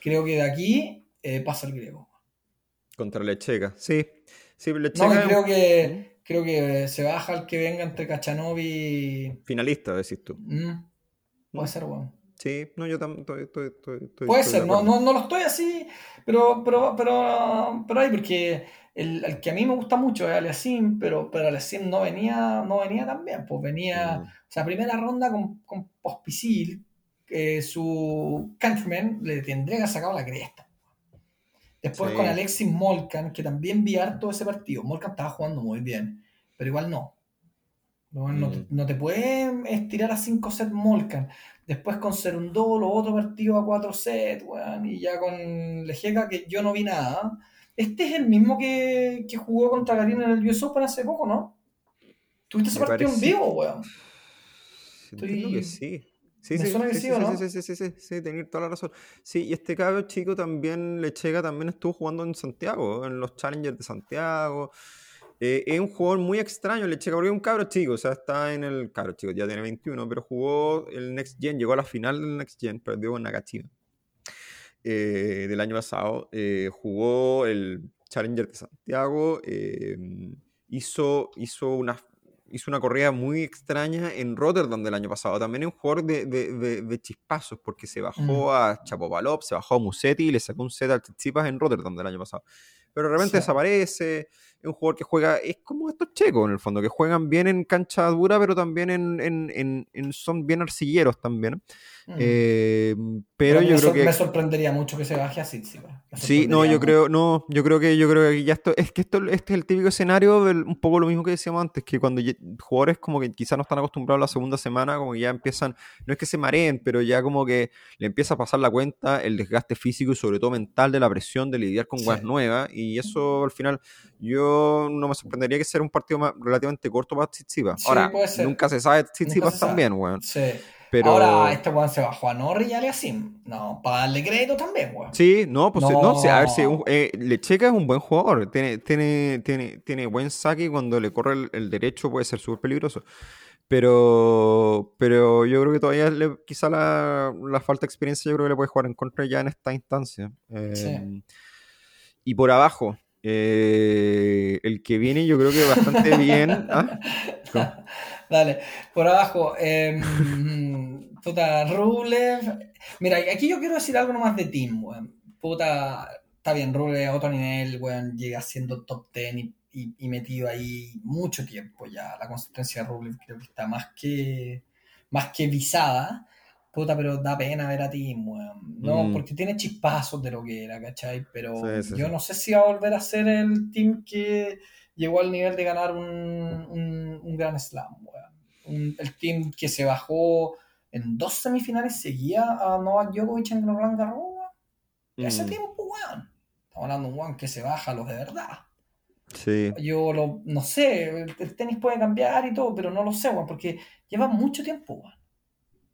Creo que de aquí eh, pasa el griego. Contra Lecheca. Sí. Sí, No, Lecheca que creo es que, creo que se baja el que venga entre Cachanov y. finalista, decís tú. Mm, puede ser, weón. Sí, no, yo también estoy, estoy, estoy, estoy- Puede estoy ser, no, no, no lo estoy así, pero, pero, pero, pero hay, porque el, el que a mí me gusta mucho es Aliasim, pero, pero Aliasim no venía, no venía tan bien, pues venía, Mm. o sea, primera ronda con, con Pospisil, eh, su countryman le tendría que sacado la cresta. Después Sí. con Alexis Molcan, que también vi harto ese partido. Molcan estaba jugando muy bien, pero igual no. No, no te, Mm. no te puede estirar a 5 sets Molcan. Después con Serundolo, otro partido a 4 sets, weón. Y ya con Lejeca, que yo no vi nada. Este es el mismo que, que jugó contra Garín en el US Open hace poco, ¿no? ¿Tuviste ese Me partido en vivo, weón? Estoy- que sí. Sí, sí, suena que sí, sí, sí, ¿o sí, no? sí, sí, sí, sí, sí, tenés toda la razón. Sí, y este cabro chico también, Lecheca, también estuvo jugando en Santiago, en los Challengers de Santiago. Eh, es un jugador muy extraño, Lecheca, porque es un cabro chico, o sea, está en el cabro chico, ya tiene 21, pero jugó el Next Gen, llegó a la final del Next Gen, perdió con Nakashima eh, del año pasado. eh, jugó el Challenger de Santiago, eh, hizo, hizo una, hizo una corrida muy extraña en Rotterdam del año pasado. También es un jugador de, de, de- de chispazos, porque se bajó Mm. a Chapovalov, se bajó a Musetti y le sacó un set al Tsitsipas en Rotterdam del año pasado. Pero de repente Sí. desaparece. Es un jugador que juega, es como estos checos en el fondo, que juegan bien en cancha dura, pero también en, en- en- en- son bien arcilleros también. Mm. Eh, pero yo creo que. me sorprendería mucho que se baje a Tsitsipas. Me Sí, no, yo mucho. creo, no, yo creo que, yo creo que ya esto, es que esto, este es el típico escenario del, un poco lo mismo que decíamos antes, que cuando jugadores como que quizás no están acostumbrados a la segunda semana, como que ya empiezan, no es que se mareen, pero ya como que le empieza a pasar la cuenta el desgaste físico y sobre todo mental de la presión de lidiar con Sí. weas nuevas, y eso al final, yo no me sorprendería que sea un partido más, relativamente corto para Tsitsipas. Sí, Ahora, puede ser. nunca se sabe Tsitsipas también, weón, Sí. pero... Ahora, este weón se bajó a Norri y a. No, para darle crédito también, weón. Sí, no, pues no, sí, a ver si No. un- eh, Lecheca es un buen jugador, tiene, tiene, tiene, tiene buen saque y cuando le corre el, el derecho puede ser súper peligroso. Pero, pero yo creo que todavía le- quizá la, la falta de experiencia yo creo que le puede jugar en contra ya en esta instancia. Eh, Sí. Y por abajo, eh, el que viene yo creo que bastante bien. ¿ah? Dale, por abajo. Eh, puta, Rublev. Mira, aquí yo quiero decir algo nomás de Team, weón. Puta, está bien, Rublev a otro nivel, weón, llega siendo top 10 y, y- y metido ahí mucho tiempo ya. La consistencia de Rublev creo que está más que, más que visada. Puta, pero da pena ver a Team, weón. No, Mm. porque tiene chispazos de lo que era, ¿cachai? Pero Sí, sí, yo sí. no sé si va a volver a ser el Team que llegó al nivel de ganar un, un, un Grand Slam, weón. Un- el team que se bajó en dos semifinales seguía a Novak Djokovic en Roland Garros, weón. Ese Mm, tiempo, weón. Estamos hablando de un weón que se baja a los de verdad. sí, Yo lo, no sé, el tenis puede cambiar y todo, pero no lo sé, weón, porque lleva mucho tiempo, weón.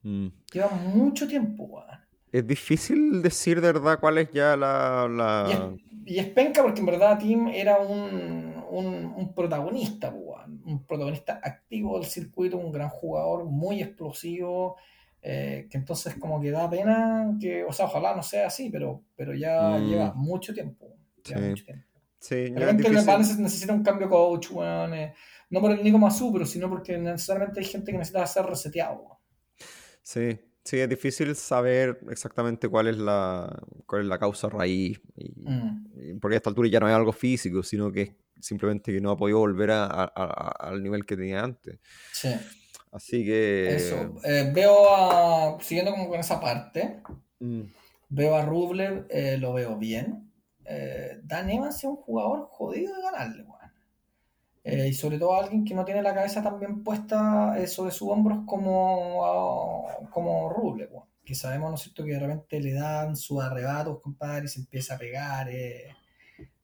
Mm. Lleva mucho tiempo, weón. Es difícil decir de verdad cuál es ya la... Y la... es, y es penca porque en verdad Tim era un, un, un protagonista, weón. un protagonista activo del circuito, un gran jugador, muy explosivo, eh, que entonces como que da pena que, o sea, ojalá no sea así, pero, pero ya Mm. lleva mucho tiempo. lleva Sí. mucho tiempo. Sí. Neces- necesita un cambio coach, weón, eh, no por el Nico Masu, pero sino porque necesariamente hay gente que necesita ser reseteado. Sí, sí, es difícil saber exactamente cuál es la, cuál es la causa raíz. y- Mm. y porque a esta altura ya no es algo físico, sino que es simplemente que no ha podido volver a- a- a- al nivel que tenía antes. Sí. Así que... Eso. Eh, veo a, siguiendo como con esa parte, mm, Veo a Rublev, eh, lo veo bien. Eh, Dan Evans es un jugador jodido de ganarle. Eh, y sobre todo a alguien que no tiene la cabeza tan bien puesta eh, sobre sus hombros como, como Rublev, weón. Que sabemos, ¿no es cierto?, que de repente le dan sus arrebatos, compadre, y se empieza a pegar. eh.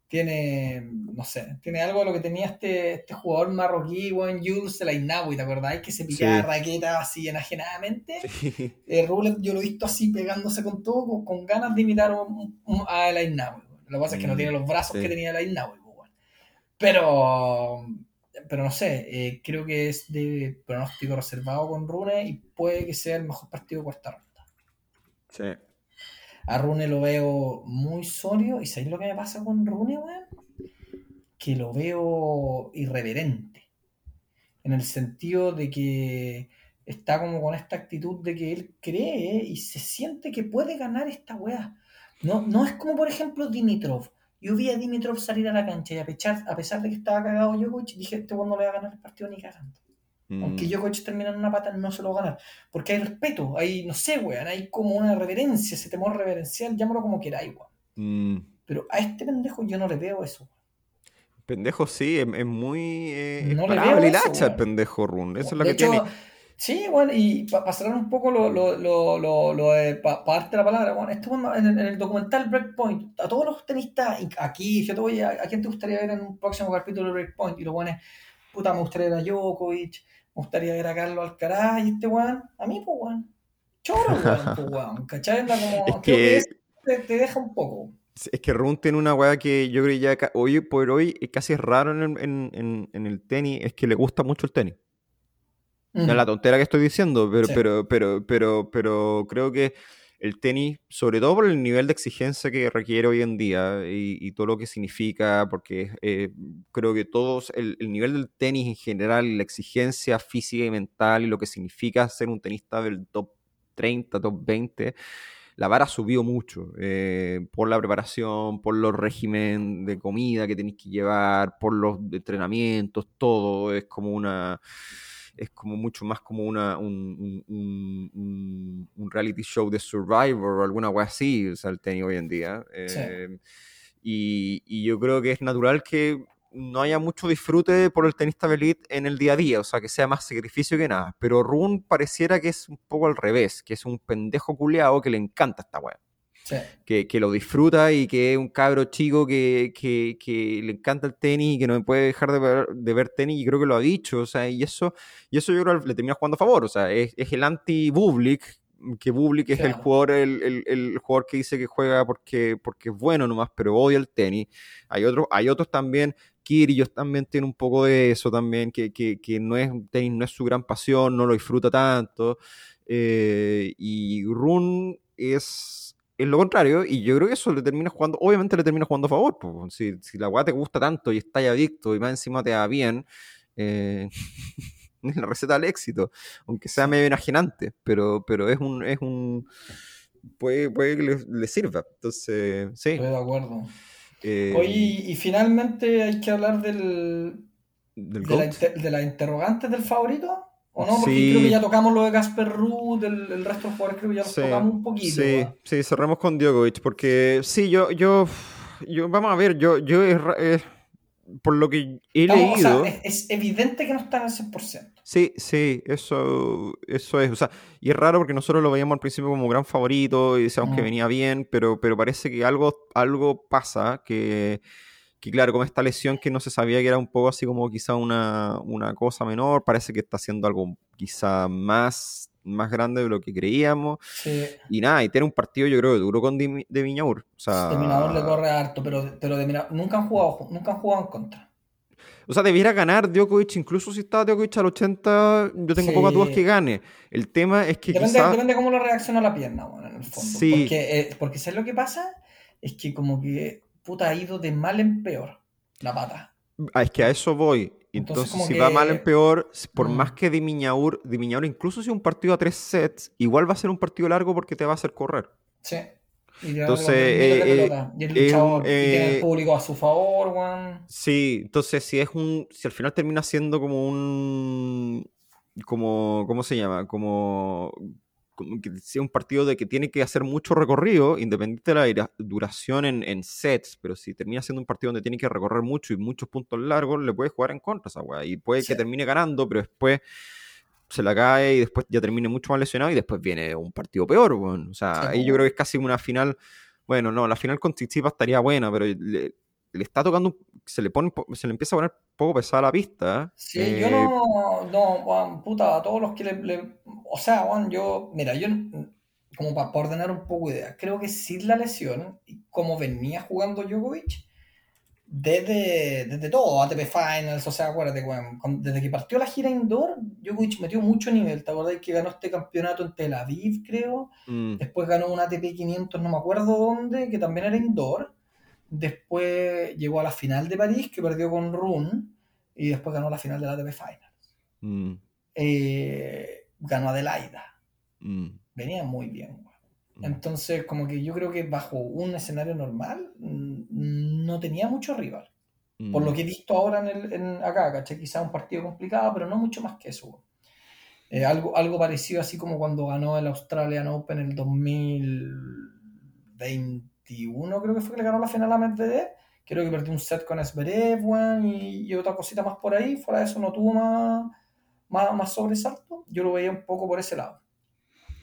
Tiene, no sé, tiene algo de lo que tenía este, este jugador marroquí, weón, Jules de la Inawi, ¿te acordáis? Que se picaba Sí. raqueta así enajenadamente. sí, Eh, Rublev yo lo he visto así pegándose con todo, con, con ganas de imitar un- a El Ainawi. Lo que pasa es que no Mm, tiene los brazos sí. que tenía El Ainawi. Pero, pero no sé, eh, creo que es de pronóstico reservado con Rune y puede que sea el mejor partido de cuarta ronda. sí. A Rune lo veo muy sólido y ¿sabéis lo que me pasa con Rune, weón? Que lo veo irreverente. En el sentido de que está como con esta actitud de que él cree y se siente que puede ganar esta weá. No, no es como, por ejemplo, Dimitrov. Yo vi a Dimitrov salir a la cancha y a pesar, a pesar de que estaba cagado Djokovic, dije, este weón no le va a ganar el partido ni cagando. Mm, Aunque Djokovic termina en una pata, no se lo va a ganar. Porque hay respeto, hay, no sé, weón, hay como una reverencia, ese temor reverencial, llámalo como queráis, weón. mm. Pero a este pendejo yo no le veo eso. Pendejo, sí, es, es muy... Eh, es No le parable veo eso, el pendejo Run. Eso es lo que hecho, tiene. Sí, bueno, y para cerrar un poco lo, lo, lo, lo, lo de, para darte la palabra, bueno, esto en, el, en el documental Breakpoint, a todos los tenistas, aquí, yo te voy a, ¿a quién te gustaría ver en un próximo capítulo de Breakpoint? Y lo bueno es, puta, me gustaría ver a Djokovic, me gustaría ver a Carlos Alcaraz, y este weón, a mí, pues weón, choro, weón, pues weón, ¿cachai? Anda como, Es que- que te, te deja un poco. Es que Run tiene una weá que yo creo ya ca- hoy por hoy es casi es raro en el, en, en- en el tenis, es que le gusta mucho el tenis. No es la tontera que estoy diciendo, pero, Sí. pero, pero, pero, pero creo que el tenis, sobre todo por el nivel de exigencia que requiere hoy en día y, todo lo que significa, porque eh, creo que todos, el, el, nivel del tenis en general, la exigencia física y mental y lo que significa ser un tenista del top 30, top 20, la vara subió mucho eh, por la preparación, por los régimen de comida que tenéis que llevar, por los entrenamientos, todo es como una es como mucho más como una, un, un, reality show de Survivor o alguna cosa así, o sea, el tenis hoy en día. Eh, y, y, yo creo que es natural que no haya mucho disfrute por el tenista de elite en el día a día, o sea, que sea más sacrificio que nada. Pero Run pareciera que es un poco al revés, que es un pendejo culeado que le encanta esta weá. Que, que, lo disfruta y que es un cabro chico que, que, que, le encanta el tenis y que no puede dejar de ver, de ver, tenis y creo que lo ha dicho, o sea, y eso, y eso yo creo que le termina jugando a favor, o sea, es, es el anti-Bublik, que Bublik es el jugador, el, el, el, jugador que dice que juega porque, porque es bueno nomás, pero odia el tenis. Hay otros, hay otros también Kirios también tiene un poco de eso también, que, que, que no es tenis, no es su gran pasión, no lo disfruta tanto. Eh, y Run es, es lo contrario, y yo creo que eso le termina jugando, obviamente le termina jugando a favor. Pues, si, si, la weá te gusta tanto y está adicto y más encima te da bien, eh, es la receta del éxito, aunque sea medio enajenante, pero, pero es un, es un puede, puede que le, le sirva. Entonces, sí. Estoy de acuerdo. Eh, Oye, y, finalmente hay que hablar del, de, la de, las interrogantes del favorito. ¿O no? Porque creo que ya tocamos lo de Casper Ruth, el, resto de jugadores creo que ya lo tocamos un poquito. Sí, sí, cerramos con Djokovic, porque sí, yo, yo, yo vamos a ver, yo, yo por lo que he leído... es, evidente que no está en el 100%. Sí, sí, eso, eso es. O sea, y es raro porque nosotros lo veíamos al principio como gran favorito y decíamos que venía bien, pero, pero parece que algo, algo pasa que, que, claro, con esta lesión que no se sabía que era un poco así como quizá una, una cosa menor, parece que está haciendo algo quizá más más grande de lo que creíamos. Y nada, y tiene un partido yo creo duro con de, de Viñaur. O sea, de le corre harto, pero, pero de nunca han jugado, nunca han jugado en contra. O sea, debiera ganar Djokovic, incluso si está Djokovic al 80, yo tengo pocas dudas que gane. El tema es que depende, depende cómo lo reacciona la pierna, bueno, en el fondo. Porque, eh, porque ¿sabes lo que pasa? Es que como que, puta, ha ido de mal en peor la pata. Ah, es que a eso voy. Entonces, si va mal en peor, por mm. más que Dimiñaur, Dimiñaur, incluso si un partido a tres sets, igual va a ser un partido largo porque te va a hacer correr. Sí. entonces, eh, eh, y el luchador, tiene el eh, público a su favor, Juan. Sí, entonces si es un, si al final termina siendo como un, como, ¿cómo se llama? Como que sea un partido de que tiene que hacer mucho recorrido, independiente de la duración en, sets, pero si termina siendo un partido donde tiene que recorrer mucho y muchos puntos largos, le puede jugar en contra esa weá. Y puede que termine ganando, pero después se la cae y después ya termine mucho más lesionado y después viene un partido peor, bueno. O sea, ahí yo creo que es casi una final. Bueno, no, la final con Tsitsipas estaría buena, pero le, le está tocando, se le pone, se le empieza a poner un poco pesada la pista. ¿eh? Sí, yo no, no, Juan, puta, a todos los que le, o sea, Juan, yo, mira, yo, como para ordenar un poco idea, creo que sin la lesión, como venía jugando Djokovic, desde, desde todo, ATP Finals, o sea, acuérdate, Juan, desde que partió la gira indoor, Djokovic metió mucho nivel, ¿te acordás que ganó este campeonato en Tel Aviv, creo? Mm. Después ganó un ATP 500, no me acuerdo dónde, que también era indoor Después llegó a la final de París, que perdió con Run, y después ganó la final de la ATP Finals. Mm. Eh, ganó Adelaida. Mm. Venía muy bien. Mm. Entonces, como que yo creo que bajo un escenario normal no tenía mucho rival. Por lo que he visto ahora en, el, en acá, ¿caché? Quizá un partido complicado, pero no mucho más que eso. Eh, algo, algo parecido así como cuando ganó el Australian Open en el 2020 creo que fue que le ganó la final a Medvedev. Creo que perdió un set con Esberev, y, otra cosita más por ahí. Fuera de eso no tuvo más, más, sobresalto. Yo lo veía un poco por ese lado.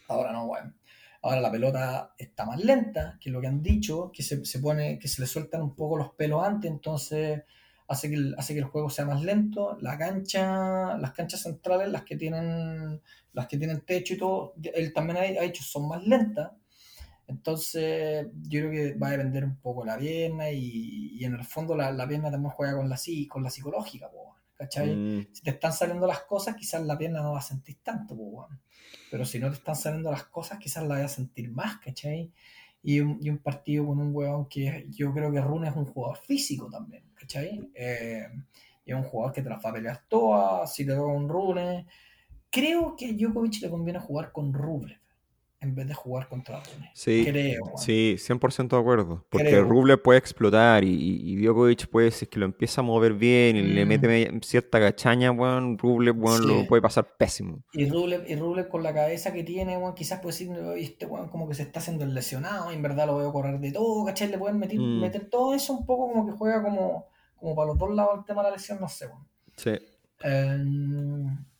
Ahora no, bueno. Ahora la pelota está más lenta, que es lo que han dicho, que se, se, pone, que se le sueltan un poco los pelos antes, entonces hace que, el, hace que el juego sea más lento. La cancha, las canchas centrales, las que tienen, las que tienen techo y todo, él también ha, ha dicho son más lentas. Entonces, yo creo que va a depender un poco la pierna y, en el fondo la, la, pierna también juega con la, con la psicológica, ¿cachai? Mm, Si te están saliendo las cosas, quizás la pierna no la sentís tanto, pues, weón. Pero si no te están saliendo las cosas, quizás la vas a sentir más, ¿cachai? Y un, y un partido con un weón que yo creo que Rune es un jugador físico también, ¿cachai? Eh, y es un jugador que te las va a pelear todas, si te toca un Rune. Creo que a Djokovic le conviene jugar con Rublev en vez de jugar contra Rune. Sí, Creo, sí, 100% de acuerdo. Porque Creo. Ruble puede explotar y, y, Djokovic puede, si es que lo empieza a mover bien y le Mm. mete me- cierta cachaña, weón, Ruble, Sí. lo puede pasar pésimo. Y Rublev, y Rublev con la cabeza que tiene, weón, quizás puede decir, "Oye, este weón como que se está haciendo el lesionado, y en verdad lo veo correr de todo, ¿cachai? Le pueden meter, Mm. meter todo eso un poco como que juega como, como para los dos lados el tema de la lesión, no sé, weón. Sí. Eh,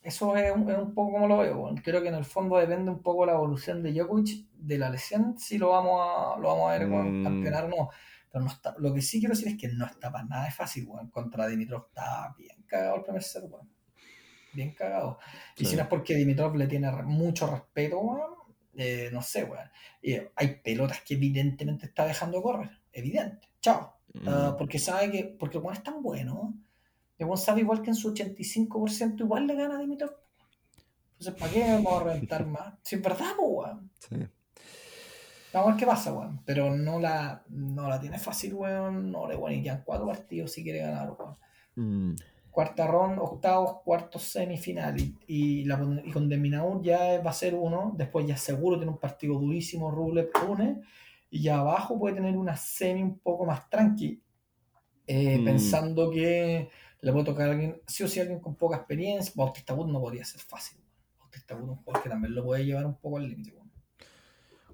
eso es un, es un poco como lo veo. Creo que en el fondo depende un poco la evolución de Djokovic de la lesión, si lo vamos a, lo vamos a ver weón, Mm. campeonar o no. Pero no está, lo que sí quiero decir es que no está para nada de fácil, weón. Contra Dimitrov está bien cagado el primer set, weón. Bien cagado. Y Sí. si no es porque Dimitrov le tiene mucho respeto, weón, eh, no sé, weón. Y hay pelotas que evidentemente está dejando correr. Evidente. Chao. Mm. porque sabe que, porque el weón es tan bueno, weón sabe igual que en su 85% igual le gana a Dimitrov. Entonces, ¿para qué vamos a reventar más? Si es verdad, pues, weón. Sí. Vamos a ver qué pasa, weón. Pero no la, no la tiene fácil, weón. No le bueno, y quedan cuatro partidos si quiere ganar, weón. Mm. Cuarta ronda, octavos, cuartos, semifinal. Y, y, la, y con Deminaur ya va a ser uno. Después ya seguro tiene un partido durísimo, Rublev, Rune. Y ya abajo puede tener una semi un poco más tranqui. eh, Mm. Pensando que le puede tocar a alguien, sí o sí, alguien con poca experiencia. Bautista Wood no podría ser fácil. Bautista Wood es un jugador que también lo puede llevar un poco al límite. weón.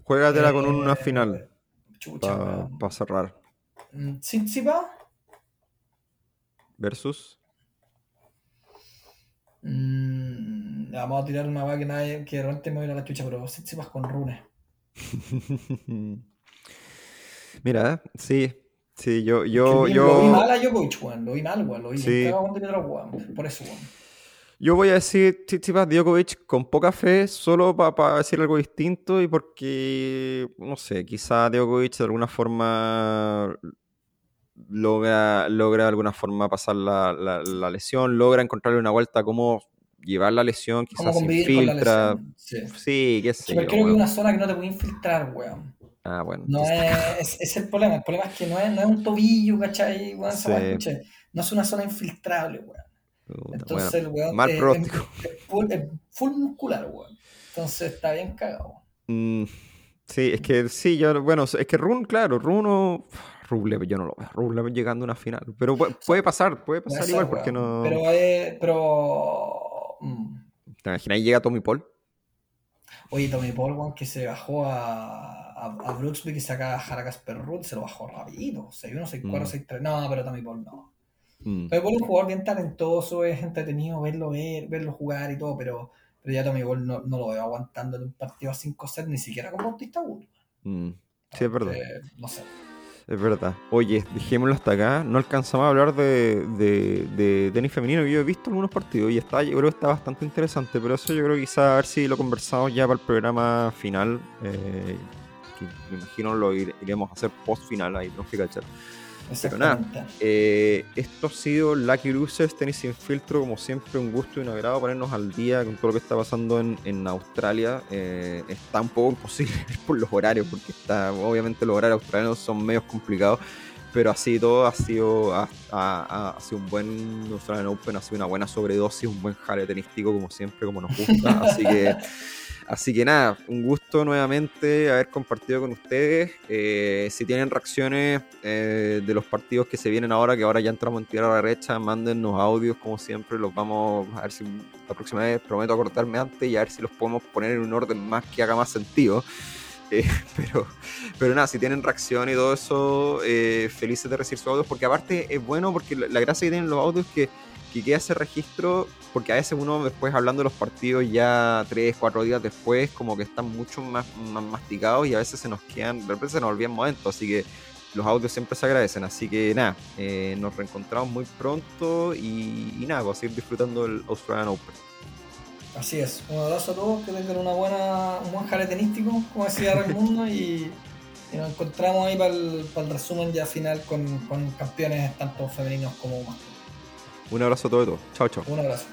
Juégatela con Eh, una final Chucha, para cerrar. Mm, Tsitsipas, Versus. mm, vamos a tirar una vaga que nadie, que de repente me voy a la chucha, pero Tsitsipas con Rune. Mira, eh, sí, sí, yo, Que yo, vi- Lo vi yo, mal a Djokovic, weón. Lo vi mal, weón. Lo vi Sí. weón. Por eso, weón. yo voy a decir Tsitsipas Djokovic con poca fe, solo para decir algo distinto y porque, no sé, quizá Djokovic de alguna forma logra, logra de alguna forma pasar la, la- la lesión, logra encontrarle una vuelta a cómo llevar la lesión, quizás se infiltra. Sí. Sí, qué sé pero yo, creo que es weón. una zona que no te puede infiltrar, weón. Ah, bueno. No es, es, el problema. El problema es que no es, no es un tobillo, ¿cachai? Weón, Sí. escuché. No es una zona infiltrable, weón. Entonces bueno, el weón mal es- es- full, es full muscular, weón. Entonces está bien cagado. Mm, sí, es que sí, yo, bueno, es que Run, claro, Run o Rublev, yo no lo veo, Rublev llegando a una final, pero pu- puede pasar, puede pasar igual, porque no... Pero, eh, pero mm. ¿Te imaginas? Llega Tommy Paul. Oye, Tommy Paul, que se bajó a, a, a Brooksby y saca a Jarakas Perrut, se lo bajó rapidito. 6-1, 6-4, Mm. 6-3. No, pero Tommy Paul no. Mm, Tommy Paul es un jugador bien talentoso, es entretenido verlo ver, verlo jugar y todo, pero, pero ya Tommy Paul no, no lo veo aguantando en un partido a 5 sets, ni siquiera con Bautista Wood. mm, Sí, es verdad, Eh, no sé. Es verdad. Oye, dejémoslo hasta acá, no alcanzamos a hablar de, de, tenis femenino, que yo he visto algunos partidos y está, yo creo que está bastante interesante, pero eso yo creo que quizá a ver si lo conversamos ya para el programa final, eh, que me imagino lo ire- iremos a hacer post final, ahí tenemos que cachar. Pero nada. Eh, esto ha sido Lucky Losers, Tenis Sin Filtro, como siempre un gusto y un agrado ponernos al día con todo lo que está pasando en, en Australia. Eh, está un poco imposible por los horarios, porque está, obviamente los horarios australianos son medios complicados, pero así todo ha sido, ha, ha- ha sido un buen Australian Open, ha sido una buena sobredosis, un buen jale tenístico como siempre, como nos gusta. Así que... Así que nada, un gusto nuevamente haber compartido con ustedes. Eh, si tienen reacciones eh, de los partidos que se vienen ahora, que ahora ya entramos en tierra derecha, mándennos audios como siempre. Los vamos a ver si la próxima vez prometo acordarme antes y a ver si los podemos poner en un orden más que haga más sentido. Eh, pero, pero nada, si tienen reacción y todo eso, eh, felices de recibir sus audios, porque aparte es bueno, porque la, la gracia que tienen los audios es que, que queda ese registro, porque a veces uno después hablando de los partidos ya tres, cuatro días después, como que están mucho más, más masticados y a veces se nos quedan, de repente se nos olvidan momentos, así que los audios siempre se agradecen, así que nada, eh, nos reencontramos muy pronto y, nada, vamos a seguir disfrutando del Australian Open. Así es. Un abrazo a todos, que tengan una buena, un buen jale tenístico, como decía Raimundo, y, y nos encontramos ahí para el, para el resumen ya final con, con campeones tanto femeninos como masculinos. Un abrazo a todos. Chao, chao. Un abrazo.